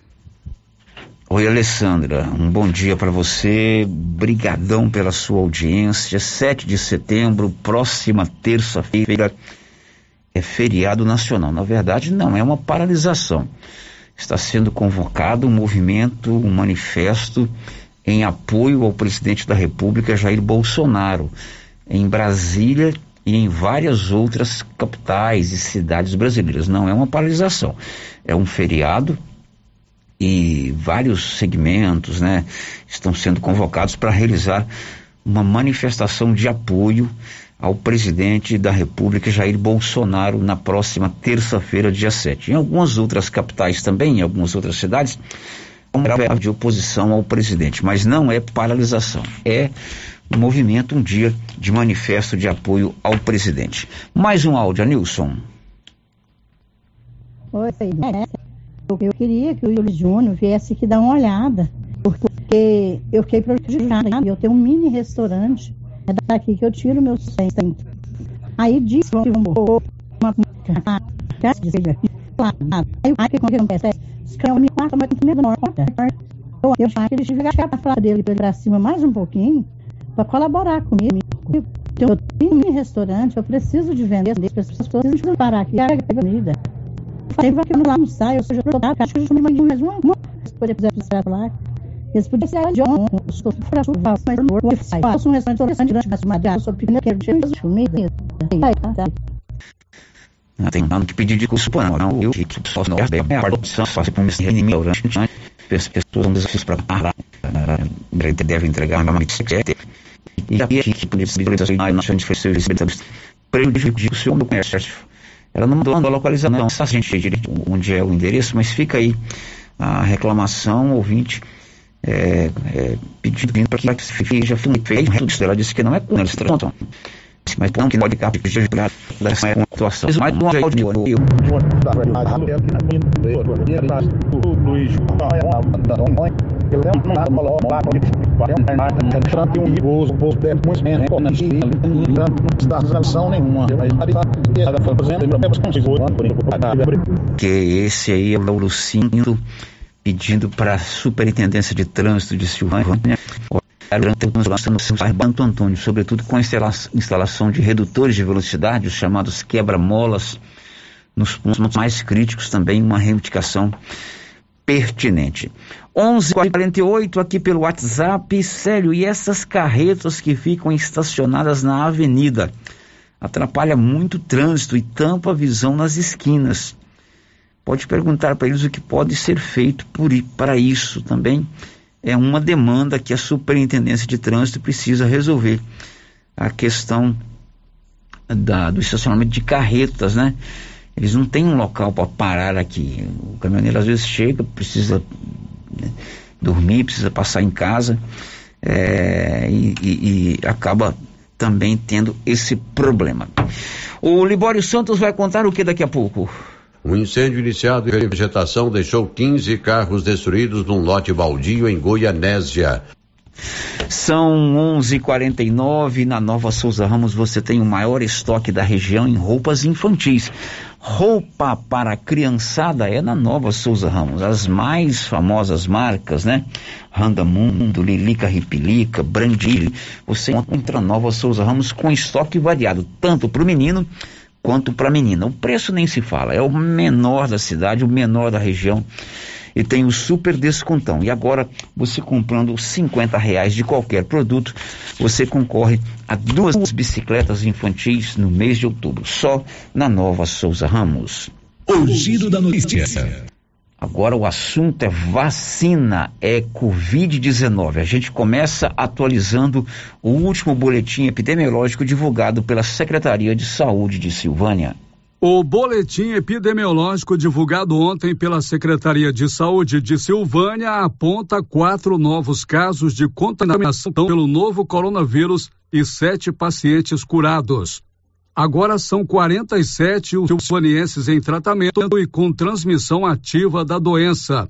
Oi, Alessandra. Um bom dia para você. Brigadão pela sua audiência. 7 de setembro, próxima terça-feira, é feriado nacional. Na verdade, não é uma paralisação. Está sendo convocado um movimento, um manifesto em apoio ao presidente da República, Jair Bolsonaro, em Brasília e em várias outras capitais e cidades brasileiras. Não é uma paralisação, é um feriado e vários segmentos, né, estão sendo convocados para realizar uma manifestação de apoio ao presidente da República, Jair Bolsonaro, na próxima terça-feira, dia 7. Em algumas outras capitais também, em algumas outras cidades, um grau de oposição ao presidente, mas não é paralisação, é um movimento, um dia de manifesto de apoio ao presidente. Mais um áudio, Nilson. Oi, eu queria que o Júlio Júnior viesse aqui dar uma olhada, porque eu fiquei prejudicada. Eu tenho um mini restaurante, é daqui que eu tiro meu sustento. Aí disse que uma uma Aí o que? Me quarta, mas tem menor. Eu acho que ele devia chegar para dele para cima mais um pouquinho para colaborar comigo. Eu tenho um restaurante, eu preciso de vender, as pessoas precisam parar aqui, carga comida. Falei, vai que eu não almoçar, eu sou jogado, acho que eu me mandei mais uma, uma se poder fazer lá. Eles podiam ser de ontem, eu sou para chuva, mas eu não faço um restaurante durante a madrugada, eu sou pequena, quero de comida. Nada que pedir de desculpa, não. Eu que só não é a opção, faço com esse restaurante, pessoas não desafios para parar, deve entregar uma bicicleta. E aqui, aqui, por isso, nós temos que ser prejudica o meu conhece, ela não mandou a localização, não a gente direito onde é o endereço, mas fica aí a reclamação, ouvinte, é, é, pedindo para que seja feito. Ela disse que não é com eles tratam. Mas não que pode ficar pedindo para essa situação. Mas mais um áudio eu. Que esse aí é o Lauro Cinto pedindo para a Superintendência de Trânsito de Silvânia no Banto Antônio, sobretudo com a instalação de redutores de velocidade, os chamados quebra-molas, nos pontos mais críticos também uma reivindicação pertinente. 11:48 aqui pelo WhatsApp, sério, e essas carretas que ficam estacionadas na avenida atrapalha muito o trânsito e tampa a visão nas esquinas. Pode perguntar para eles o que pode ser feito por para isso também. É uma demanda que a Superintendência de Trânsito precisa resolver. A questão da, do estacionamento de carretas, né? Eles não têm um local para parar aqui. O caminhoneiro às vezes chega, precisa né, dormir, precisa passar em casa é, e, e, e acaba também tendo esse problema. O Libório Santos vai contar o que daqui a pouco? Um incêndio iniciado em vegetação deixou 15 carros destruídos num lote baldio em Goianésia. São 11:49 na Nova Souza Ramos. Você tem o maior estoque da região em roupas infantis. Roupa para criançada é na Nova Souza Ramos. As mais famosas marcas, né? Randamundo, Lilica Ripilica, Brandili. Você encontra na Nova Souza Ramos com estoque variado, tanto para o menino quanto para menina. O preço nem se fala, é o menor da cidade, o menor da região. e tem o super descontão. E agora, você comprando 50 reais de qualquer produto, você concorre a duas bicicletas infantis no mês de outubro, só na Nova Souza Ramos. O giro da notícia. Agora o assunto é vacina, é Covid-19. A gente começa atualizando o último boletim epidemiológico divulgado pela Secretaria de Saúde de Silvânia. O boletim epidemiológico divulgado ontem pela Secretaria de Saúde de Silvânia aponta quatro novos casos de contaminação pelo novo coronavírus e sete pacientes curados. Agora são 47 os silvanienses em tratamento e com transmissão ativa da doença.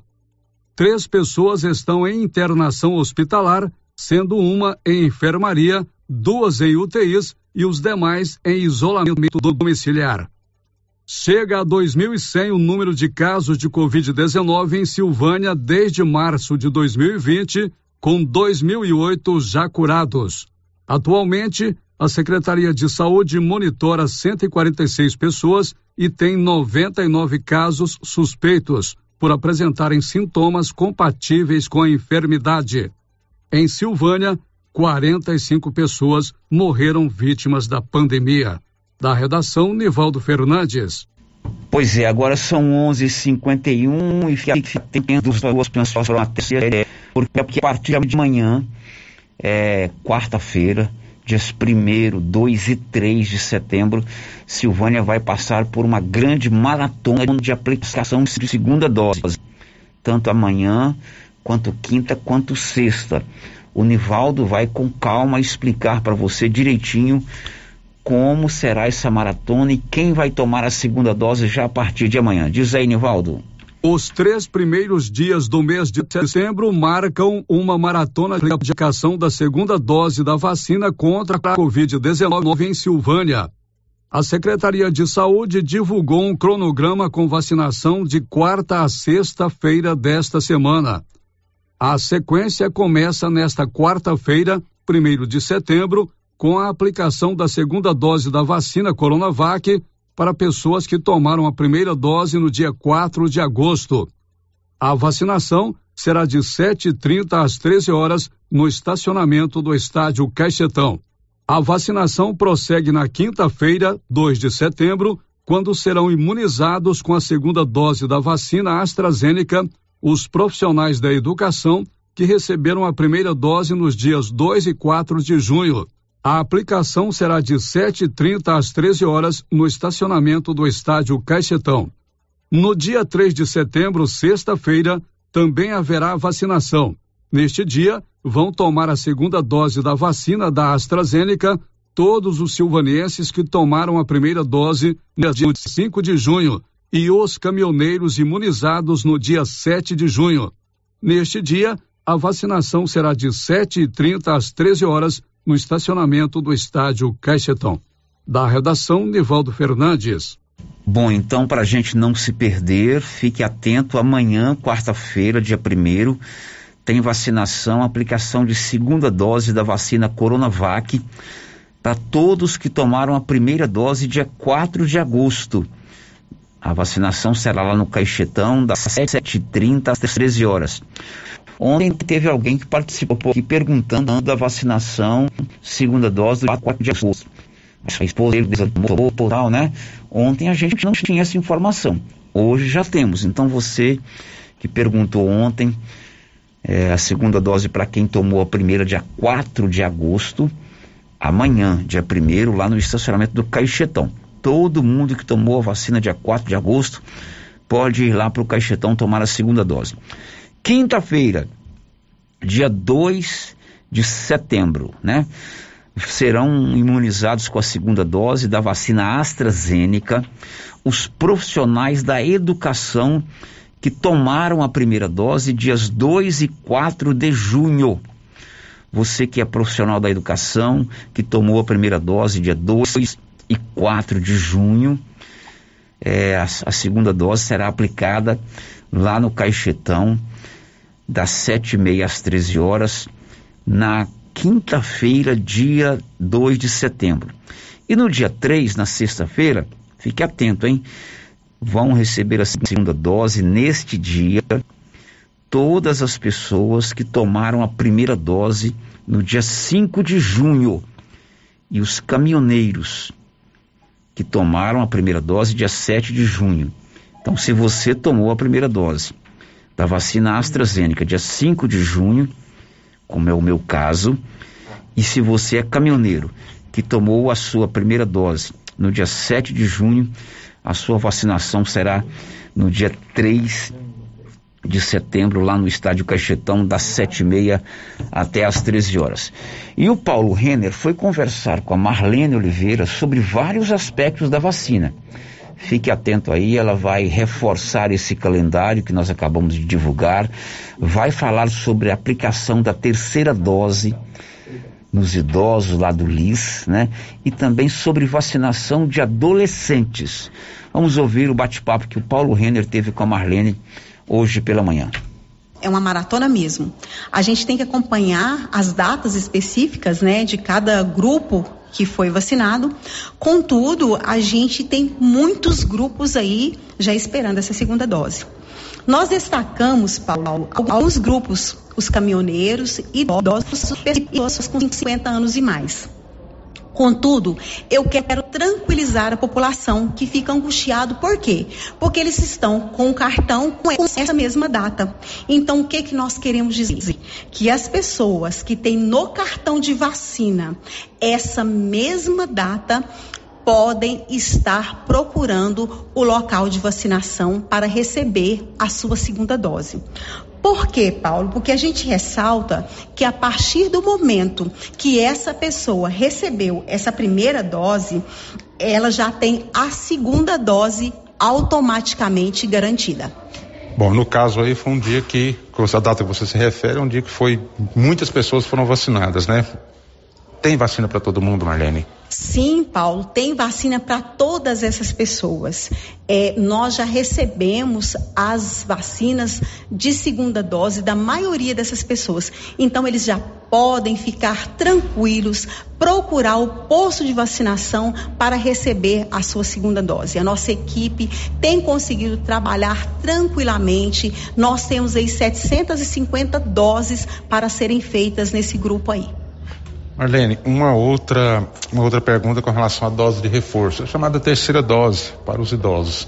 Três pessoas estão em internação hospitalar, sendo uma em enfermaria, duas em UTIs e os demais em isolamento domiciliar. Chega a 2.100 o número de casos de Covid-19 em Silvânia desde março de 2020, com 2.008 já curados. Atualmente, a Secretaria de Saúde monitora 146 pessoas e tem 99 casos suspeitos por apresentarem sintomas compatíveis com a enfermidade. Em Silvânia, 45 pessoas morreram vítimas da pandemia. Da redação, Nivaldo Fernandes. Pois é, agora são 11h51 e fica tem duas pessoas para porque a partir de amanhã, é quarta-feira, dias 1, 2 e 3 de setembro, Silvânia vai passar por uma grande maratona de aplicação de segunda dose, tanto amanhã, quanto quinta, quanto sexta. O Nivaldo vai com calma explicar para você direitinho como será essa maratona e quem vai tomar a segunda dose já a partir de amanhã. Diz aí, Nivaldo. Os três primeiros dias do mês de setembro marcam uma maratona de aplicação da segunda dose da vacina contra a Covid-19 em Silvânia. A Secretaria de Saúde divulgou um cronograma com vacinação de quarta a sexta-feira desta semana. A sequência começa nesta quarta-feira, primeiro de setembro, com a aplicação da segunda dose da vacina Coronavac para pessoas que tomaram a primeira dose no dia 4 de agosto. A vacinação será de 7h30 às 13 horas no estacionamento do estádio Caixetão. A vacinação prossegue na quinta-feira, 2 de setembro, quando serão imunizados com a segunda dose da vacina AstraZeneca os profissionais da educação que receberam a primeira dose nos dias 2 e 4 de junho. A aplicação será de 7h30 às 13 horas no estacionamento do estádio Caixetão. No dia 3 de setembro, sexta-feira, também haverá vacinação. Neste dia, vão tomar a segunda dose da vacina da AstraZeneca todos os silvanenses que tomaram a primeira dose no dia 5 de junho e os caminhoneiros imunizados no dia 7 de junho. Neste dia, a vacinação será de 7h30 às 13 horas no estacionamento do estádio Caixetão. Da redação, Nivaldo Fernandes. Bom, então, para a gente não se perder, fique atento. Amanhã, quarta-feira, dia 1 tem vacinação, aplicação de segunda dose da vacina Coronavac para todos que tomaram a primeira dose dia 4 de agosto. A vacinação será lá no Caixetão, das 7h30 às 13 horas. Ontem teve alguém que participou aqui perguntando da vacinação, segunda dose, do 4 de agosto. A esposa dele tal, né? Ontem a gente não tinha essa informação. Hoje já temos. Então você que perguntou ontem, é, a segunda dose para quem tomou a primeira dia 4 de agosto, amanhã, dia 1 lá no estacionamento do Caixetão. Todo mundo que tomou a vacina dia 4 de agosto pode ir lá para o Caixetão tomar a segunda dose. Quinta-feira, dia 2 de setembro, né? Serão imunizados com a segunda dose da vacina AstraZeneca os profissionais da educação que tomaram a primeira dose dias 2 e 4 de junho. Você que é profissional da educação, que tomou a primeira dose dia 2 e 4 de junho, é, a, a segunda dose será aplicada lá no Caixetão das sete e meia às 13 horas, na quinta-feira, dia 2 de setembro. E no dia 3, na sexta-feira, fique atento, hein? Vão receber a segunda dose neste dia todas as pessoas que tomaram a primeira dose no dia 5 de junho e os caminhoneiros que tomaram a primeira dose dia 7 de junho. Então, se você tomou a primeira dose da vacina AstraZeneca dia 5 de junho, como é o meu caso, e se você é caminhoneiro que tomou a sua primeira dose no dia 7 de junho, a sua vacinação será no dia 3 de setembro, lá no estádio Caixetão, das sete e meia até às 13 horas. E o Paulo Renner foi conversar com a Marlene Oliveira sobre vários aspectos da vacina. Fique atento aí, ela vai reforçar esse calendário que nós acabamos de divulgar, vai falar sobre a aplicação da terceira dose nos idosos lá do LIS, né? E também sobre vacinação de adolescentes. Vamos ouvir o bate-papo que o Paulo Renner teve com a Marlene hoje pela manhã. É uma maratona mesmo. A gente tem que acompanhar as datas específicas, né, de cada grupo que foi vacinado. Contudo, a gente tem muitos grupos aí já esperando essa segunda dose. Nós destacamos, Paulo, alguns grupos, os caminhoneiros, idosos, pessoas com 50 anos e mais. Contudo, eu quero tranquilizar a população que fica angustiado, por quê? Porque eles estão com o cartão com essa mesma data. Então, o que, que nós queremos dizer? Que as pessoas que têm no cartão de vacina essa mesma data podem estar procurando o local de vacinação para receber a sua segunda dose. Por quê, Paulo? Porque a gente ressalta que a partir do momento que essa pessoa recebeu essa primeira dose, ela já tem a segunda dose automaticamente garantida. Bom, no caso aí foi um dia que, a data que você se refere, é um dia que foi muitas pessoas foram vacinadas, né? Tem vacina para todo mundo, Marlene? Sim, Paulo, tem vacina para todas essas pessoas. É, nós já recebemos as vacinas de segunda dose da maioria dessas pessoas. Então, eles já podem ficar tranquilos, procurar o posto de vacinação para receber a sua segunda dose. A nossa equipe tem conseguido trabalhar tranquilamente. Nós temos aí 750 doses para serem feitas nesse grupo aí. Marlene, uma outra, uma outra pergunta com relação à dose de reforço, a chamada terceira dose para os idosos.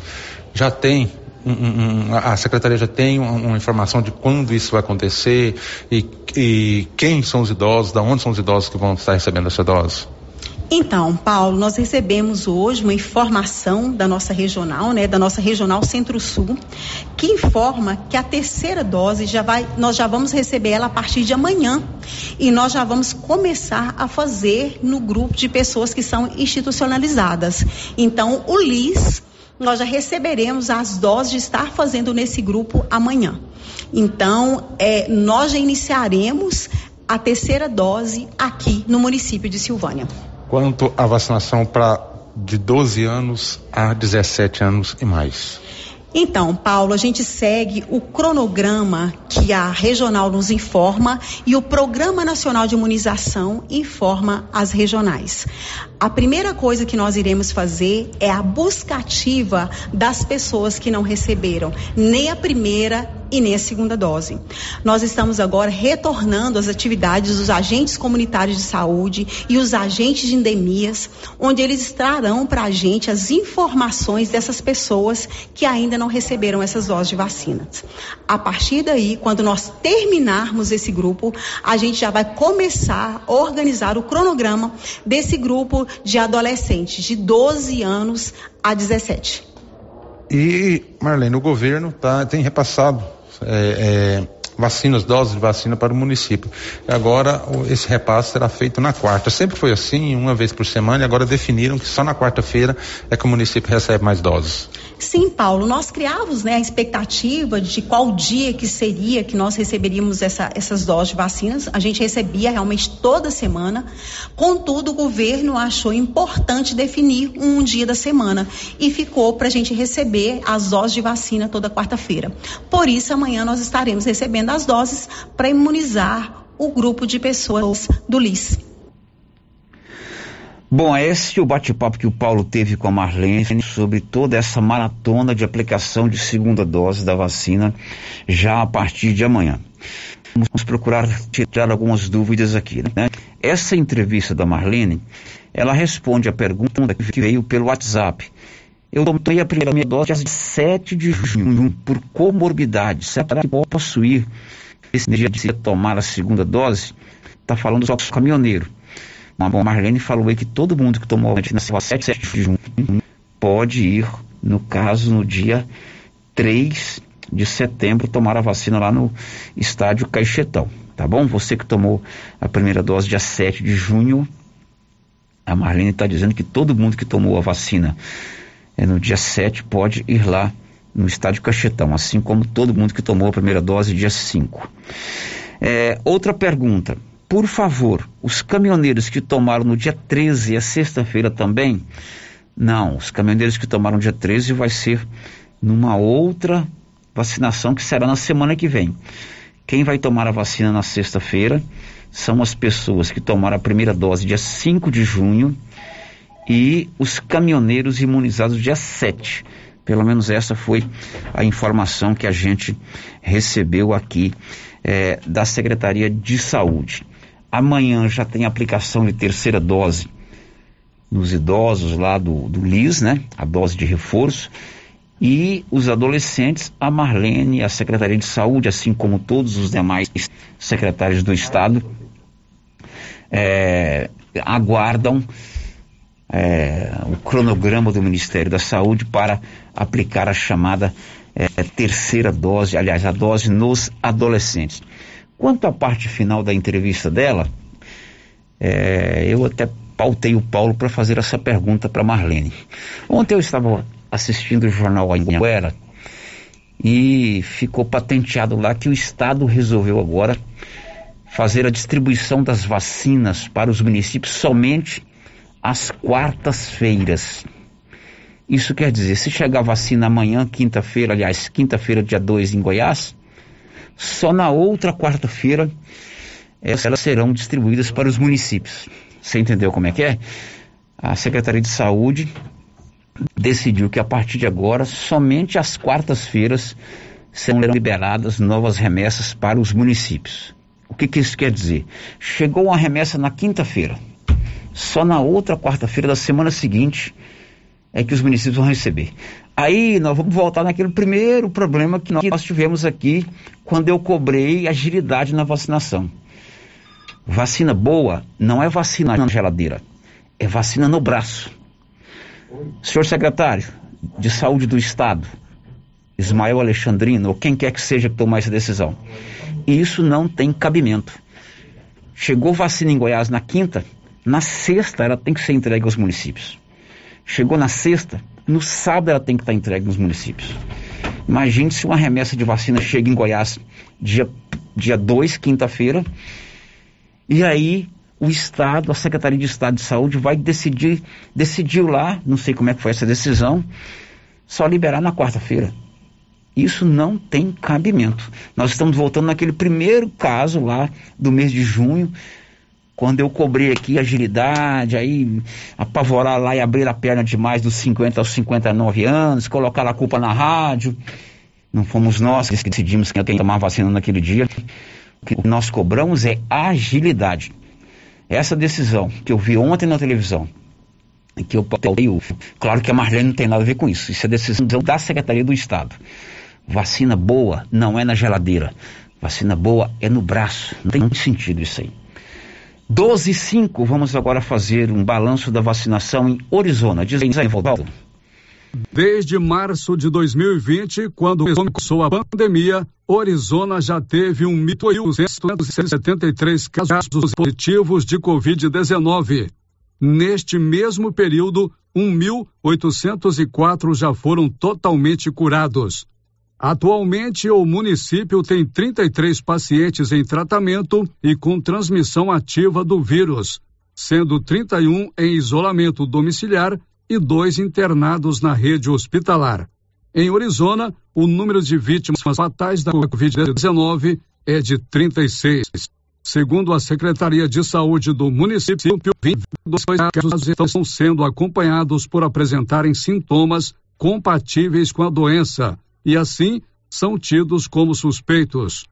Já tem um, um, a secretaria já tem uma, informação de quando isso vai acontecer e, e quem são os idosos, da onde são os idosos que vão estar recebendo essa dose? Então, Paulo, nós recebemos hoje uma informação da nossa regional, né, da nossa regional Centro-Sul, que informa que a terceira dose já vai, nós já vamos receber ela a partir de amanhã e nós já vamos começar a fazer no grupo de pessoas que são institucionalizadas. Então, o LIS nós já receberemos as doses de estar fazendo nesse grupo amanhã. Então, é, nós já iniciaremos a terceira dose aqui no município de Silvânia quanto à vacinação para de 12 anos a 17 anos e mais? Então, Paulo, a gente segue o cronograma que a regional nos informa e o Programa Nacional de Imunização informa as regionais. A primeira coisa que nós iremos fazer é a busca ativa das pessoas que não receberam nem a primeira e nem a segunda dose. Nós estamos agora retornando às atividades dos agentes comunitários de saúde e os agentes de endemias, onde eles trarão para a gente as informações dessas pessoas que ainda não receberam essas doses de vacinas. A partir daí, quando nós terminarmos esse grupo, a gente já vai começar a organizar o cronograma desse grupo de adolescentes de 12 anos a 17. E, Marlene, o governo tá, tem repassado é, é, vacinas, doses de vacina para o município. Agora esse repasse será feito na quarta. Sempre foi assim, uma vez por semana, e agora definiram que só na quarta-feira é que o município recebe mais doses. Sim, Paulo, nós criávamos né, a expectativa de qual dia que seria que nós receberíamos essa, essas doses de vacinas. A gente recebia realmente toda semana. Contudo, o governo achou importante definir um dia da semana e ficou para a gente receber as doses de vacina toda quarta-feira. Por isso, amanhã nós estaremos recebendo as doses para imunizar o grupo de pessoas do LIS. Bom, esse é o bate-papo que o Paulo teve com a Marlene sobre toda essa maratona de aplicação de segunda dose da vacina já a partir de amanhã. Vamos procurar tirar algumas dúvidas aqui. Né? Essa entrevista da Marlene, ela responde a pergunta que veio pelo WhatsApp. Eu tomei a primeira dose dia 7 de junho por comorbidade. Será que posso ir esse dia de tomar a segunda dose? Está falando só com o caminhoneiro. A Marlene falou aí que todo mundo que tomou a vacina 7 de junho pode ir, no caso, no dia 3 de setembro, tomar a vacina lá no estádio Caixetão. Tá bom? Você que tomou a primeira dose dia 7 de junho, a Marlene está dizendo que todo mundo que tomou a vacina é, no dia 7 pode ir lá no estádio Cachetão, assim como todo mundo que tomou a primeira dose dia 5. É, outra pergunta. Por favor, os caminhoneiros que tomaram no dia 13, a sexta-feira também? Não, os caminhoneiros que tomaram no dia 13 vai ser numa outra vacinação que será na semana que vem. Quem vai tomar a vacina na sexta-feira são as pessoas que tomaram a primeira dose dia 5 de junho e os caminhoneiros imunizados dia 7. Pelo menos essa foi a informação que a gente recebeu aqui é, da Secretaria de Saúde. Amanhã já tem aplicação de terceira dose nos idosos lá do, do LIS, né? A dose de reforço. E os adolescentes, a Marlene, a Secretaria de Saúde, assim como todos os demais secretários do Estado, é, aguardam é, o cronograma do Ministério da Saúde para aplicar a chamada é, terceira dose, aliás, a dose nos adolescentes. Quanto à parte final da entrevista dela, é, eu até pautei o Paulo para fazer essa pergunta para Marlene. Ontem eu estava assistindo o jornal Anguera e ficou patenteado lá que o Estado resolveu agora fazer a distribuição das vacinas para os municípios somente às quartas-feiras. Isso quer dizer, se chegar a vacina amanhã, quinta-feira, aliás, quinta-feira, dia 2 em Goiás, só na outra quarta-feira elas serão distribuídas para os municípios. Você entendeu como é que é? A Secretaria de Saúde decidiu que a partir de agora, somente às quartas-feiras, serão liberadas novas remessas para os municípios. O que, que isso quer dizer? Chegou uma remessa na quinta-feira. Só na outra quarta-feira da semana seguinte é que os municípios vão receber. Aí nós vamos voltar naquele primeiro problema que nós tivemos aqui quando eu cobrei agilidade na vacinação. Vacina boa não é vacina na geladeira, é vacina no braço. Senhor secretário de Saúde do Estado, Ismael Alexandrino, ou quem quer que seja que tomar essa decisão, isso não tem cabimento. Chegou vacina em Goiás na quinta, na sexta ela tem que ser entregue aos municípios. Chegou na sexta, no sábado ela tem que estar entregue nos municípios. Imagine se uma remessa de vacina chega em Goiás dia 2, dia dois, quinta-feira, e aí o Estado, a Secretaria de Estado de Saúde vai decidir, decidiu lá, não sei como é que foi essa decisão, só liberar na quarta-feira. Isso não tem cabimento. Nós estamos voltando naquele primeiro caso lá do mês de junho, quando eu cobrei aqui agilidade, aí apavorar lá e abrir a perna demais dos 50 aos 59 anos, colocar a culpa na rádio. Não fomos nós que decidimos quem ia tomar vacina naquele dia. O que nós cobramos é agilidade. Essa decisão que eu vi ontem na televisão, que eu pautei, claro que a Marlene não tem nada a ver com isso. Isso é decisão da Secretaria do Estado. Vacina boa não é na geladeira. Vacina boa é no braço. Não tem sentido isso aí. 12 e 5, vamos agora fazer um balanço da vacinação em Arizona. Diz aí, Valdo. Desde março de 2020, quando começou a pandemia, Arizona já teve 1.873 casos positivos de Covid-19. Neste mesmo período, 1.804 já foram totalmente curados. Atualmente, o município tem 33 pacientes em tratamento e com transmissão ativa do vírus, sendo 31 em isolamento domiciliar e dois internados na rede hospitalar. Em Arizona, o número de vítimas fatais da Covid-19 é de 36. Segundo a Secretaria de Saúde do município, 22 casos estão sendo acompanhados por apresentarem sintomas compatíveis com a doença e, assim, são tidos como suspeitos.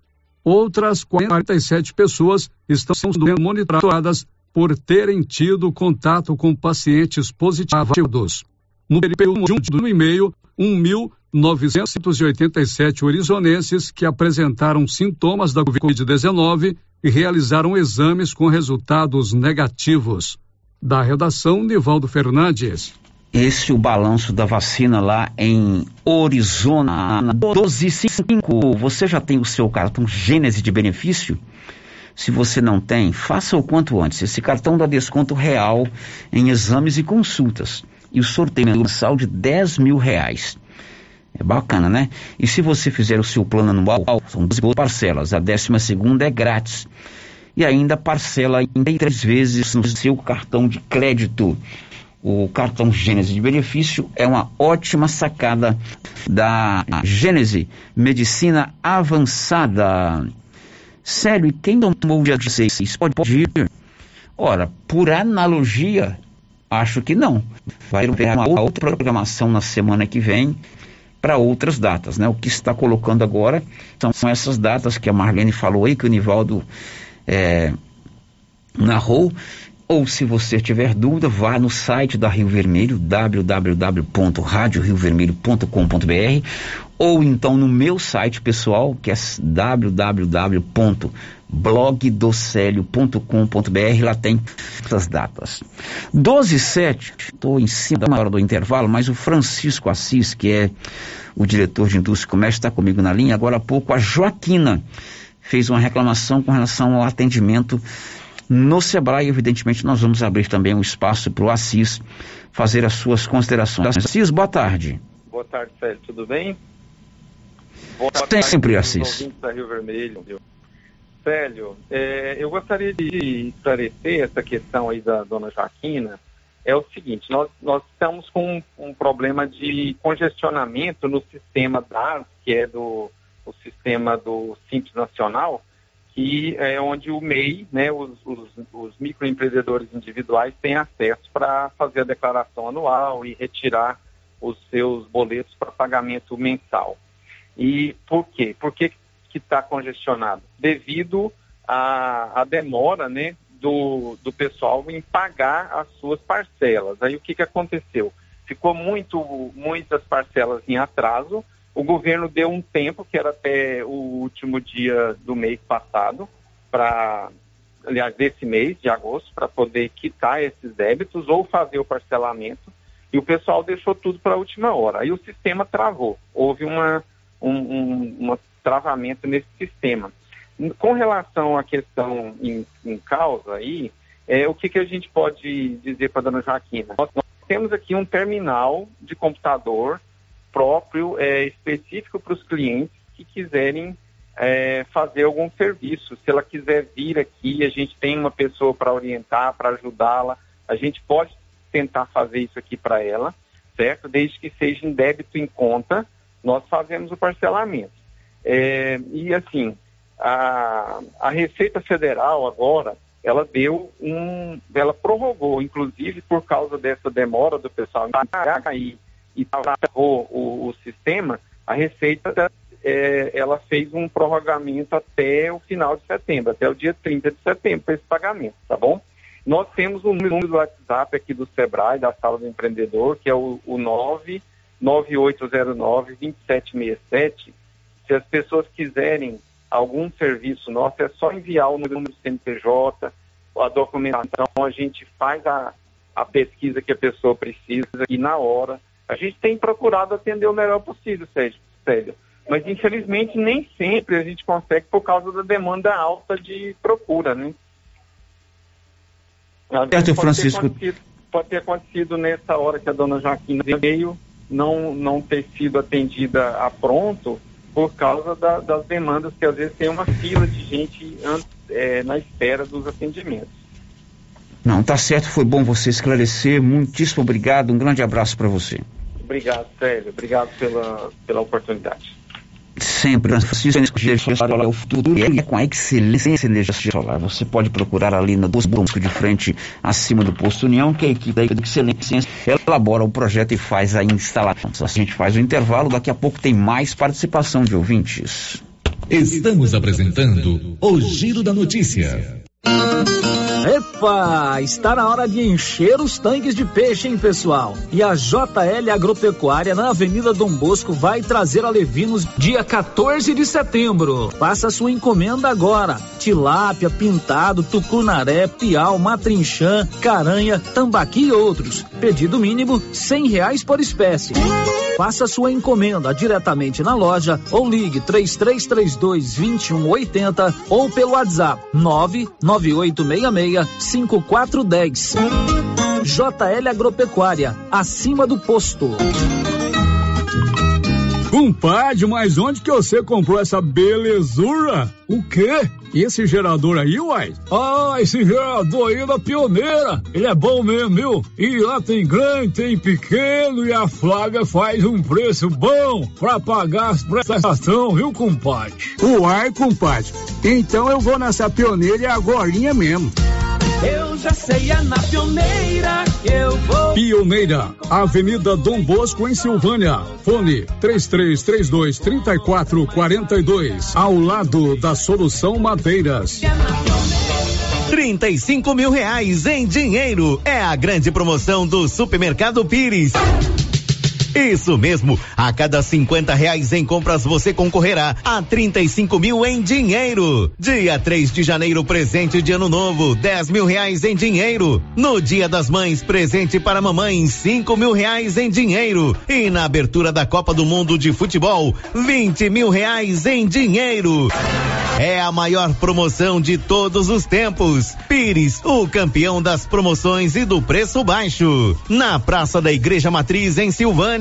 Outras 47 pessoas estão sendo monitoradas por terem tido contato com pacientes positivos. No período de um e meio, 1.987 horizonenses que apresentaram sintomas da Covid-19 e realizaram exames com resultados negativos. Da redação, Nivaldo Fernandes. Esse é o balanço da vacina lá em Arizona 125. Você já tem o seu cartão Gênese de benefício? Se você não tem, faça o quanto antes. Esse cartão dá desconto real em exames e consultas. E o sorteio mensal de 10 mil reais. É bacana, né? E se você fizer o seu plano anual, são 12 parcelas. A décima segunda é grátis. E ainda parcela em três vezes no seu cartão de crédito. O cartão Gênese de benefício é uma ótima sacada da Gênese Medicina Avançada. Sério, e quem tomou dia 16 pode ir? Ora, por analogia, acho que não. Vai ter uma outra programação na semana que vem para outras datas, né? O que está colocando agora são, são, essas datas que a Marlene falou aí, que o Nivaldo é, narrou. Ou se você tiver dúvida, vá no site da Rio Vermelho, www.radioriovermelho.com.br ou então no meu site pessoal, que é www.blogdocelio.com.br, lá tem essas datas. 12 e 7, estou em cima da hora do intervalo, mas o Francisco Assis, que é o diretor de Indústria e Comércio, está comigo na linha. Agora há pouco a Joaquina fez uma reclamação com relação ao atendimento no Sebrae, evidentemente, nós vamos abrir também um espaço para o Assis fazer as suas considerações. Assis, boa tarde. Boa tarde, Célio. Tudo bem? Boa tarde, Sempre, Assis. Da Rio Vermelho. Célio, é, eu gostaria de esclarecer essa questão aí da dona Joaquina. É o seguinte, nós, nós estamos com um, um problema de congestionamento no sistema DAS, que é do o sistema do Simples Nacional, que é onde o MEI, né, os, os, os microempreendedores individuais têm acesso para fazer a declaração anual e retirar os seus boletos para pagamento mensal. E por quê? Por que está congestionado? Devido à, à demora né, do, do pessoal em pagar as suas parcelas. Aí o que, que aconteceu? Ficou muito, muitas parcelas em atraso, o governo deu um tempo, que era até o último dia do mês passado, para, aliás, desse mês de agosto, para poder quitar esses débitos ou fazer o parcelamento. E o pessoal deixou tudo para a última hora. Aí o sistema travou. Houve uma, um, um, um travamento nesse sistema. Com relação à questão em, em causa aí, é, o que, que a gente pode dizer para a dona Joaquina? Nós, nós temos aqui um terminal de computador próprio, é, específico para os clientes que quiserem é, fazer algum serviço. Se ela quiser vir aqui, a gente tem uma pessoa para orientar, para ajudá-la. A gente pode tentar fazer isso aqui para ela, certo? Desde que seja em débito em conta, nós fazemos o parcelamento. É, e assim, a, a Receita Federal agora, ela deu um, ela prorrogou, inclusive por causa dessa demora do pessoal pagar e e travou o, o sistema, a Receita é, ela fez um prorrogamento até o final de setembro, até o dia 30 de setembro, para esse pagamento, tá bom? Nós temos um número do WhatsApp aqui do Sebrae, da Sala do Empreendedor, que é o, o 99809-2767. Se as pessoas quiserem algum serviço nosso, é só enviar o número do CNPJ, a documentação, a gente faz a, a pesquisa que a pessoa precisa e na hora a gente tem procurado atender o melhor possível, Sérgio. Mas, infelizmente, nem sempre a gente consegue por causa da demanda alta de procura, né? Certo, Francisco. Ter pode ter acontecido nessa hora que a dona Joaquina veio, não, não ter sido atendida a pronto por causa da, das demandas, que às vezes tem uma fila de gente é, na espera dos atendimentos. Não, tá certo, foi bom você esclarecer. Muitíssimo obrigado, um grande abraço para você. Obrigado, Célio. Obrigado pela, pela oportunidade. sempre é o futuro e é com a excelência energia solar. Você pode procurar ali no Bosco de frente acima do posto União, que a equipe da excelência elabora o projeto e faz a instalação. A gente faz o intervalo, daqui a pouco tem mais participação de ouvintes. Estamos apresentando o Giro da Notícia. Epa, está na hora de encher os tanques de peixe, hein, pessoal? E a JL Agropecuária na Avenida Dom Bosco vai trazer a Levinos dia 14 de setembro. Faça sua encomenda agora. Tilápia, pintado, tucunaré, piau, matrinchã, caranha, tambaqui e outros. Pedido mínimo cem reais por espécie. Faça sua encomenda diretamente na loja ou ligue 3332 2180 ou pelo WhatsApp 99866 5410. JL Agropecuária, acima do posto. Compadre, mas onde que você comprou essa belezura? O quê? E esse gerador aí, uai? Ah, esse gerador aí é da Pioneira. Ele é bom mesmo, viu? E lá tem grande, tem pequeno e a Flávia faz um preço bom pra pagar as prestações, viu, compadre? Uai, compadre. Então eu vou nessa Pioneira e agorinha mesmo. Eu já sei, é na pioneira que eu vou. Pioneira, Avenida Dom Bosco, em Silvânia. Fone 3332 3442. Ao lado da Solução Madeiras. 35 mil reais em dinheiro. É a grande promoção do Supermercado Pires. Isso mesmo, a cada 50 reais em compras você concorrerá a 35 mil em dinheiro. Dia 3 de janeiro, presente de ano novo, 10 mil reais em dinheiro. No Dia das Mães, presente para mamãe, 5 mil reais em dinheiro. E na abertura da Copa do Mundo de Futebol, 20 mil reais em dinheiro. É a maior promoção de todos os tempos. Pires, o campeão das promoções e do preço baixo. Na Praça da Igreja Matriz, em Silvânia.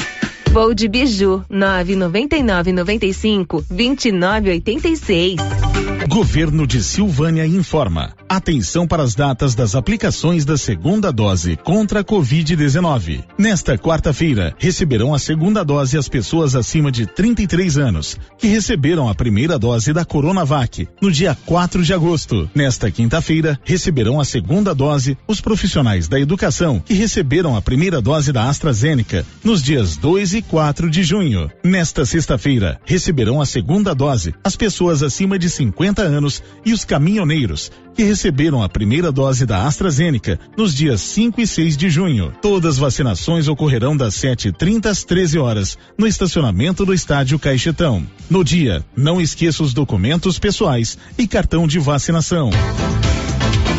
Voo de Biju, 999 95 2986. Governo de Silvânia informa. Atenção para as datas das aplicações da segunda dose contra a Covid-19. Nesta quarta-feira, receberão a segunda dose as pessoas acima de 33 anos, que receberam a primeira dose da Coronavac no dia 4 de agosto. Nesta quinta-feira, receberão a segunda dose os profissionais da educação, que receberam a primeira dose da AstraZeneca nos dias 2 e 4 de junho. Nesta sexta-feira, receberão a segunda dose as pessoas acima de 50 anos e os caminhoneiros, que receberam a primeira dose da AstraZeneca nos dias 5 e 6 de junho. Todas as vacinações ocorrerão das 7h30 às 13 horas no estacionamento do estádio Caixetão. No dia, não esqueça os documentos pessoais e cartão de vacinação.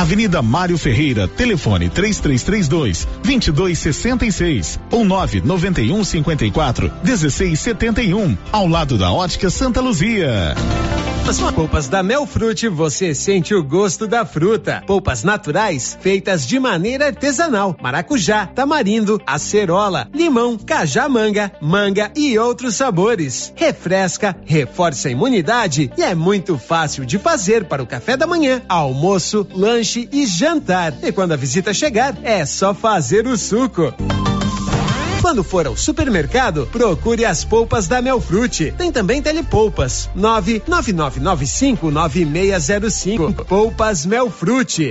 Avenida Mário Ferreira, telefone 3332 2266 ou 991 54 1671, ao lado da Ótica Santa Luzia. Nas polpas da Melfrute você sente o gosto da fruta. Polpas naturais feitas de maneira artesanal. Maracujá, tamarindo, acerola, limão, cajamanga, manga e outros sabores. Refresca, reforça a imunidade e é muito fácil de fazer para o café da manhã, almoço, lanche e jantar. E quando a visita chegar, é só fazer o suco. Quando for ao supermercado, procure as polpas da Melfrute. Tem também telepolpas. 999959605. Polpas Melfrute.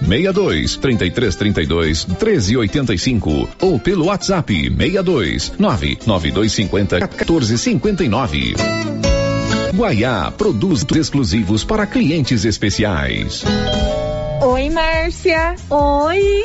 62 33 32 13 85 ou pelo WhatsApp 62 99250 14 59. Guaiá produz exclusivos para clientes especiais. Oi, Márcia. Oi.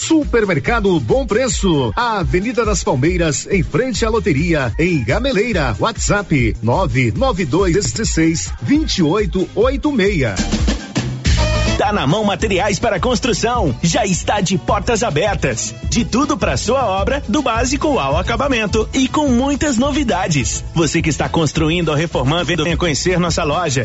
Supermercado Bom Preço, a Avenida das Palmeiras, em frente à loteria, em Gameleira. WhatsApp 99216 2886. Tá na mão materiais para construção. Já está de portas abertas. De tudo para sua obra, do básico ao acabamento e com muitas novidades. Você que está construindo ou reformando, venha conhecer nossa loja.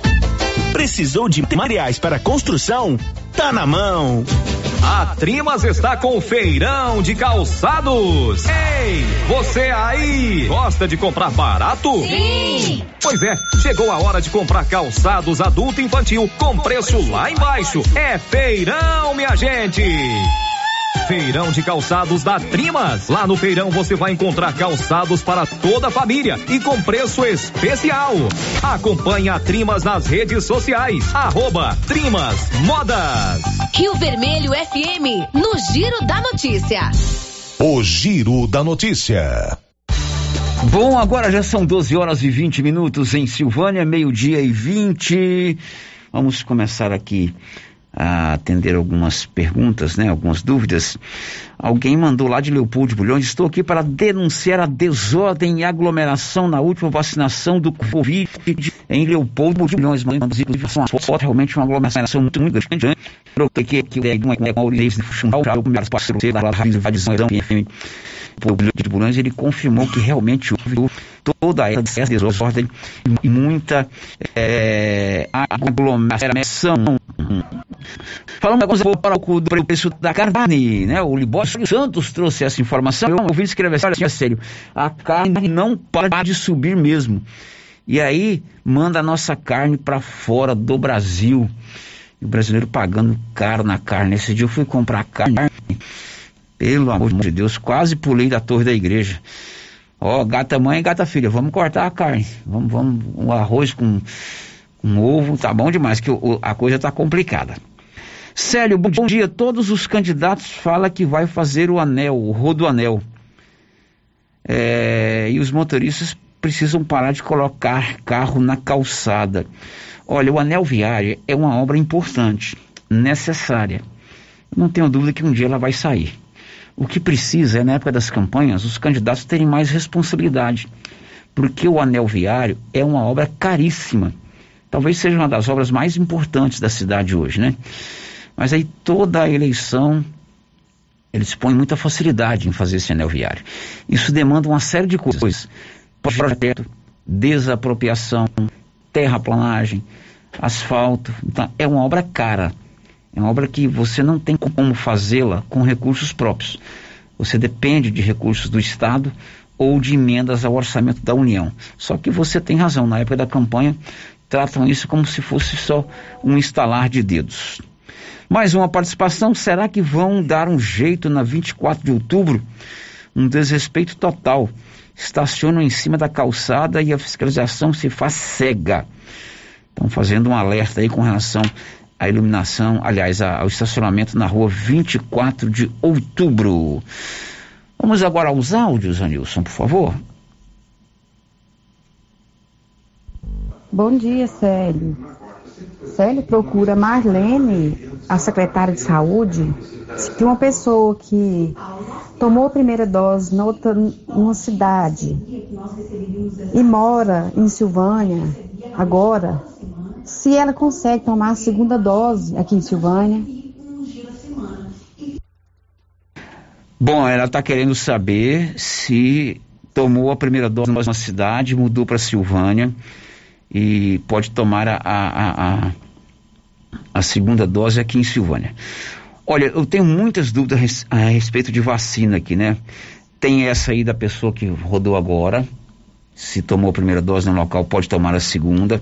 Precisou de materiais para construção? Tá na mão. A Trimas está com o feirão de calçados. Ei, você aí, gosta de comprar barato? Sim. Pois é, chegou a hora de comprar calçados adulto e infantil com preço lá embaixo. É feirão, minha gente. Feirão de calçados da Trimas. Lá no feirão você vai encontrar calçados para toda a família e com preço especial. Acompanhe a Trimas nas redes sociais. Arroba Trimas Modas. Rio Vermelho FM, no Giro da Notícia. O Giro da Notícia. Bom, agora já são 12 horas e 20 minutos em Silvânia, meio-dia e 20. Vamos começar aqui a atender algumas perguntas, né, algumas dúvidas. Alguém mandou lá de Leopoldo de Bulhões, estou aqui para denunciar a desordem e aglomeração na última vacinação do Covid em Leopoldo de Bulhões, mas inclusive são as realmente uma aglomeração muito, muito grande. Eu que que é uma Maurício de Funchal, já o primeiro parceiro da Rádio Invadição FM de Bulhões, ele confirmou que realmente houve toda essa desordem e muita é, aglomeração. Falando agora um pouco do preço da carne, né? O Libório Santos trouxe essa informação. Eu ouvi escrever assim, olha, sério, a carne não para de subir mesmo. E aí manda a nossa carne para fora do Brasil. E o brasileiro pagando caro na carne. Esse dia eu fui comprar carne. Pelo amor de Deus, quase pulei da torre da igreja. Ó, gata mãe e gata filha, vamos cortar a carne. Vamos, vamos, um arroz com, com ovo, tá bom demais, que o, a coisa tá complicada. Célio, bom dia. Todos os candidatos falam que vai fazer o anel, o rodoanel. É, e os motoristas precisam parar de colocar carro na calçada. Olha, o anel viário é uma obra importante, necessária. Não tenho dúvida que um dia ela vai sair. O que precisa é, na época das campanhas, os candidatos terem mais responsabilidade. Porque o anel viário é uma obra caríssima. Talvez seja uma das obras mais importantes da cidade hoje, né? Mas aí toda a eleição eles põem muita facilidade em fazer esse anel viário. Isso demanda uma série de coisas. Projeto, desapropriação, terraplanagem, asfalto. Então, é uma obra cara. É uma obra que você não tem como fazê-la com recursos próprios. Você depende de recursos do Estado ou de emendas ao orçamento da União. Só que você tem razão, na época da campanha tratam isso como se fosse só um instalar de dedos. Mais uma participação, será que vão dar um jeito na 24 de outubro? Um desrespeito total. Estacionam em cima da calçada e a fiscalização se faz cega. Estão fazendo um alerta aí com relação à iluminação, aliás, ao estacionamento na rua 24 de outubro. Vamos agora aos áudios, Anilson, por favor. Bom dia, Célio. Célio procura Marlene, a secretária de saúde, de uma pessoa que tomou a primeira dose noutra, numa cidade e mora em Silvânia agora, se ela consegue tomar a segunda dose aqui em Silvânia. Bom, ela está querendo saber se tomou a primeira dose numa cidade, mudou para Silvânia e pode tomar a, a, a, a, segunda dose aqui em Silvânia. Olha, eu tenho muitas dúvidas a respeito de vacina aqui, né? Tem essa aí da pessoa que rodou agora, se tomou a primeira dose no local, pode tomar a segunda.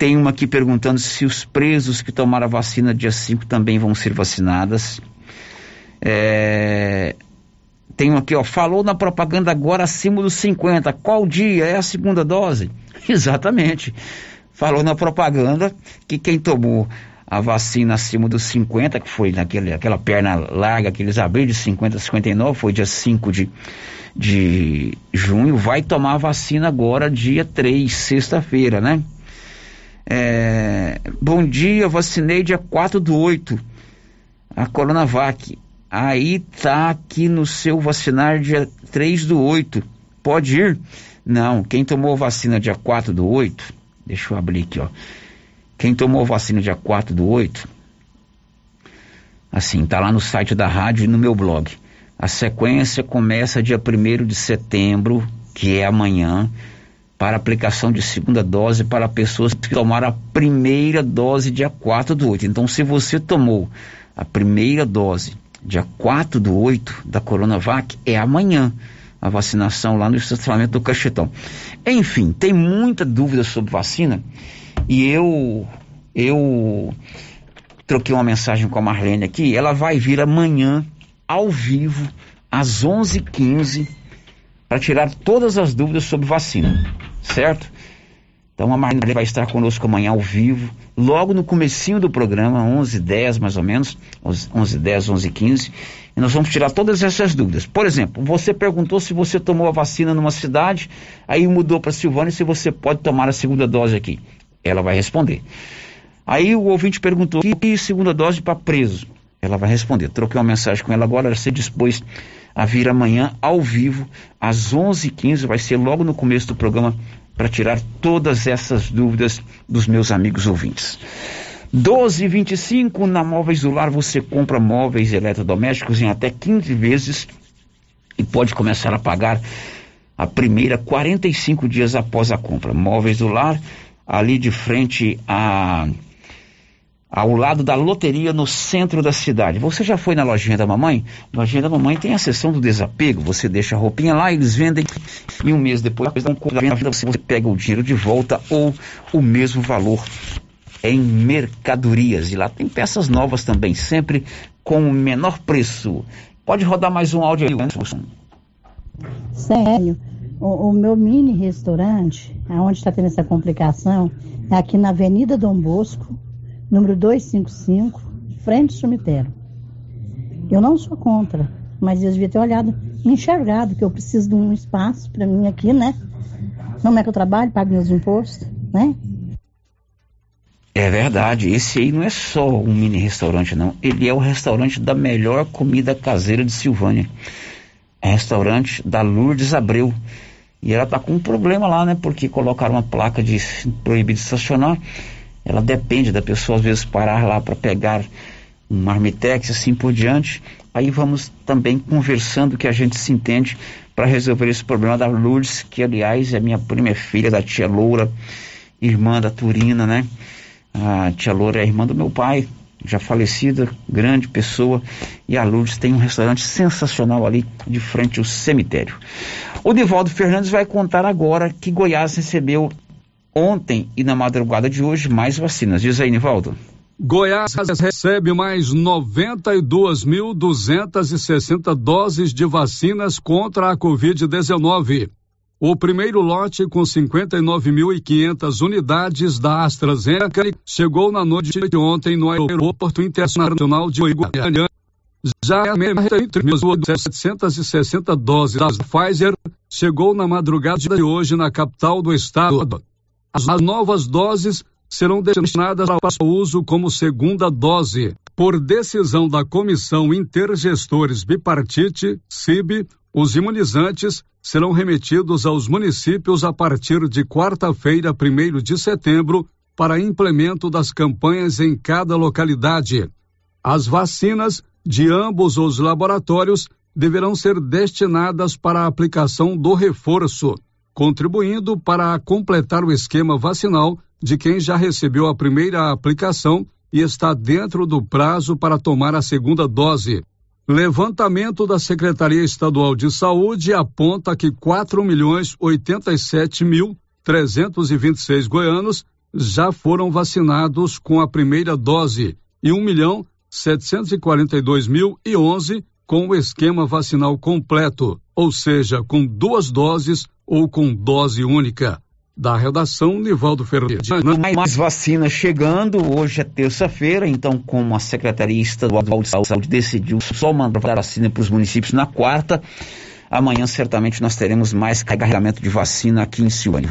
Tem uma aqui perguntando se os presos que tomaram a vacina dia 5 também vão ser vacinadas. É... Tem um aqui, ó, falou na propaganda agora acima dos 50. Qual dia é a segunda dose? [laughs] Exatamente. Falou na propaganda que quem tomou a vacina acima dos 50, que foi naquele, aquela perna larga que eles abriram de 50 a 59, foi dia 5 de, de junho, vai tomar a vacina agora, dia 3, sexta-feira, né? É, bom dia, vacinei dia 4 do 8, a Coronavac. Aí tá aqui no seu vacinar dia 3 do 8. Pode ir? Não, quem tomou vacina dia 4 do 8, deixa eu abrir aqui, ó. Quem tomou vacina dia 4 do 8, assim, tá lá no site da rádio e no meu blog. A sequência começa dia 1 de setembro, que é amanhã, para aplicação de segunda dose para pessoas que tomaram a primeira dose dia 4 do 8. Então, se você tomou a primeira dose dia 4 do 8 da Coronavac, é amanhã a vacinação lá no estacionamento do Cachetão. Enfim, tem muita dúvida sobre vacina e eu eu troquei uma mensagem com a Marlene aqui, ela vai vir amanhã ao vivo às 11:15 para tirar todas as dúvidas sobre vacina, certo? Então a Marlene vai estar conosco amanhã ao vivo, logo no comecinho do programa, 11h10 mais ou menos, 11h10, 11h15, e nós vamos tirar todas essas dúvidas. Por exemplo, você perguntou se você tomou a vacina numa cidade, aí mudou para Silvânia se você pode tomar a segunda dose aqui. Ela vai responder. Aí o ouvinte perguntou, e segunda dose para preso? Ela vai responder. Troquei uma mensagem com ela agora, ela se dispôs a vir amanhã ao vivo, às 11h15, vai ser logo no começo do programa, para tirar todas essas dúvidas dos meus amigos ouvintes. 12,25 na Móveis do Lar você compra móveis eletrodomésticos em até 15 vezes e pode começar a pagar a primeira 45 dias após a compra. Móveis do lar, ali de frente a ao lado da loteria no centro da cidade. Você já foi na lojinha da mamãe? Na lojinha da mamãe tem a seção do desapego. Você deixa a roupinha lá, eles vendem e um mês depois dão você pega o dinheiro de volta ou o mesmo valor em mercadorias. E lá tem peças novas também, sempre com o menor preço. Pode rodar mais um áudio aí, Anderson. Sério, o, o meu mini restaurante, aonde está tendo essa complicação, é aqui na Avenida Dom Bosco, número 255, frente ao cemitério. Eu não sou contra, mas eu devia ter olhado, enxergado que eu preciso de um espaço para mim aqui, né? Não é que eu trabalho, pago meus impostos, né? É verdade, esse aí não é só um mini restaurante, não. Ele é o restaurante da melhor comida caseira de Silvânia. É restaurante da Lourdes Abreu. E ela tá com um problema lá, né? Porque colocaram uma placa de proibido estacionar ela depende da pessoa às vezes parar lá para pegar um marmitex assim por diante. Aí vamos também conversando que a gente se entende para resolver esse problema da Lourdes, que aliás é minha prima, é filha da tia Loura, irmã da Turina, né? A tia Loura é irmã do meu pai, já falecida, grande pessoa, e a Lourdes tem um restaurante sensacional ali de frente ao cemitério. O Divaldo Fernandes vai contar agora que Goiás recebeu ontem e na madrugada de hoje mais vacinas. Diz aí, Nivaldo. Goiás recebe mais 92.260 doses de vacinas contra a Covid-19. O primeiro lote, com 59.500 unidades da AstraZeneca, chegou na noite de ontem no Aeroporto Internacional de Goiânia. Já a entre 760 doses da Pfizer chegou na madrugada de hoje na capital do estado. As novas doses serão destinadas para uso como segunda dose. Por decisão da Comissão Intergestores Bipartite, CIB, os imunizantes serão remetidos aos municípios a partir de quarta-feira, 1 de setembro, para implemento das campanhas em cada localidade. As vacinas de ambos os laboratórios deverão ser destinadas para a aplicação do reforço contribuindo para completar o esquema vacinal de quem já recebeu a primeira aplicação e está dentro do prazo para tomar a segunda dose. Levantamento da Secretaria Estadual de Saúde aponta que 4 milhões 87 mil 326 goianos já foram vacinados com a primeira dose e 1 milhão 742 mil e 11 com o esquema vacinal completo, ou seja, com duas doses ou com dose única. Da redação, Nivaldo Ferreira. Mais vacinas chegando, hoje é terça-feira, então, como a Secretaria Estadual de Saúde decidiu só mandar vacina para os municípios na quarta, amanhã certamente nós teremos mais carregamento de vacina aqui em Silvânia.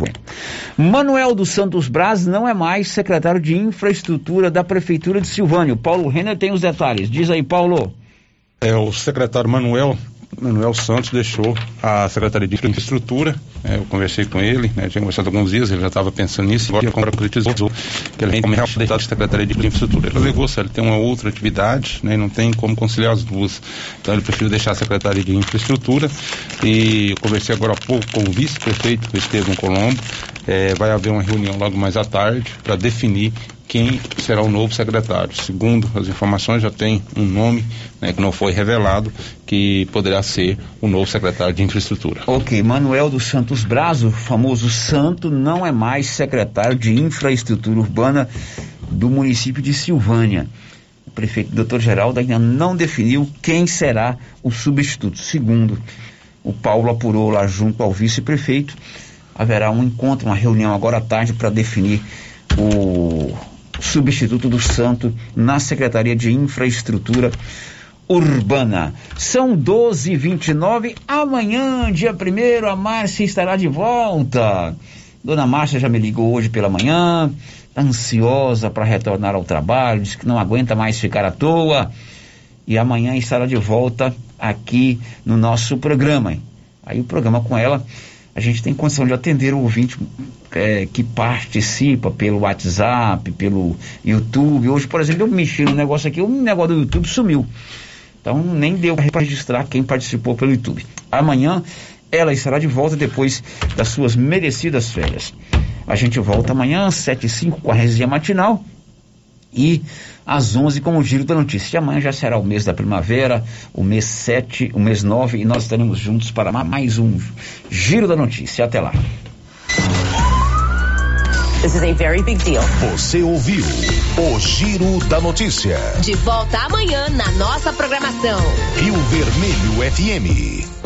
Manuel dos Santos Braz não é mais secretário de Infraestrutura da Prefeitura de Silvânia. Paulo Renner tem os detalhes. Diz aí, Paulo. É, o secretário Manuel Manuel Santos deixou a Secretaria de Infraestrutura. Né, eu conversei com ele, né, tinha conversado alguns dias, ele já estava pensando nisso, agora concretizou que ele realmente deixado a Secretaria de Infraestrutura. Ele alegou se ele tem uma outra atividade, né, não tem como conciliar as duas. Então ele preferiu deixar a Secretaria de Infraestrutura. E eu conversei agora há pouco com o vice-prefeito, Estevam Colombo. É, vai haver uma reunião logo mais à tarde para definir quem será o novo secretário. Segundo as informações, já tem um nome né, que não foi revelado, que poderá ser o novo secretário de infraestrutura. Ok, Manuel dos Santos Brazo, famoso santo, não é mais secretário de infraestrutura urbana do município de Silvânia. O prefeito Dr. Geraldo ainda não definiu quem será o substituto. Segundo o Paulo apurou lá junto ao vice-prefeito, haverá um encontro, uma reunião agora à tarde para definir o substituto do Santo na Secretaria de Infraestrutura Urbana. São 12 h 29 Amanhã, dia 1 a Márcia estará de volta. Dona Márcia já me ligou hoje pela manhã, tá ansiosa para retornar ao trabalho, diz que não aguenta mais ficar à toa. E amanhã estará de volta aqui no nosso programa. Aí o programa com ela a gente tem condição de atender o ouvinte é, que participa pelo WhatsApp, pelo YouTube. Hoje, por exemplo, eu mexi no negócio aqui, o negócio do YouTube sumiu. Então nem deu para registrar quem participou pelo YouTube. Amanhã ela estará de volta depois das suas merecidas férias. A gente volta amanhã, 7 e 5 com a resenha matinal e às 11 com o Giro da Notícia. E amanhã já será o mês da primavera, o mês 7, o mês 9 e nós estaremos juntos para mais um Giro da Notícia. Até lá. This is a very big deal. Você ouviu o Giro da Notícia. De volta amanhã na nossa programação. Rio Vermelho FM.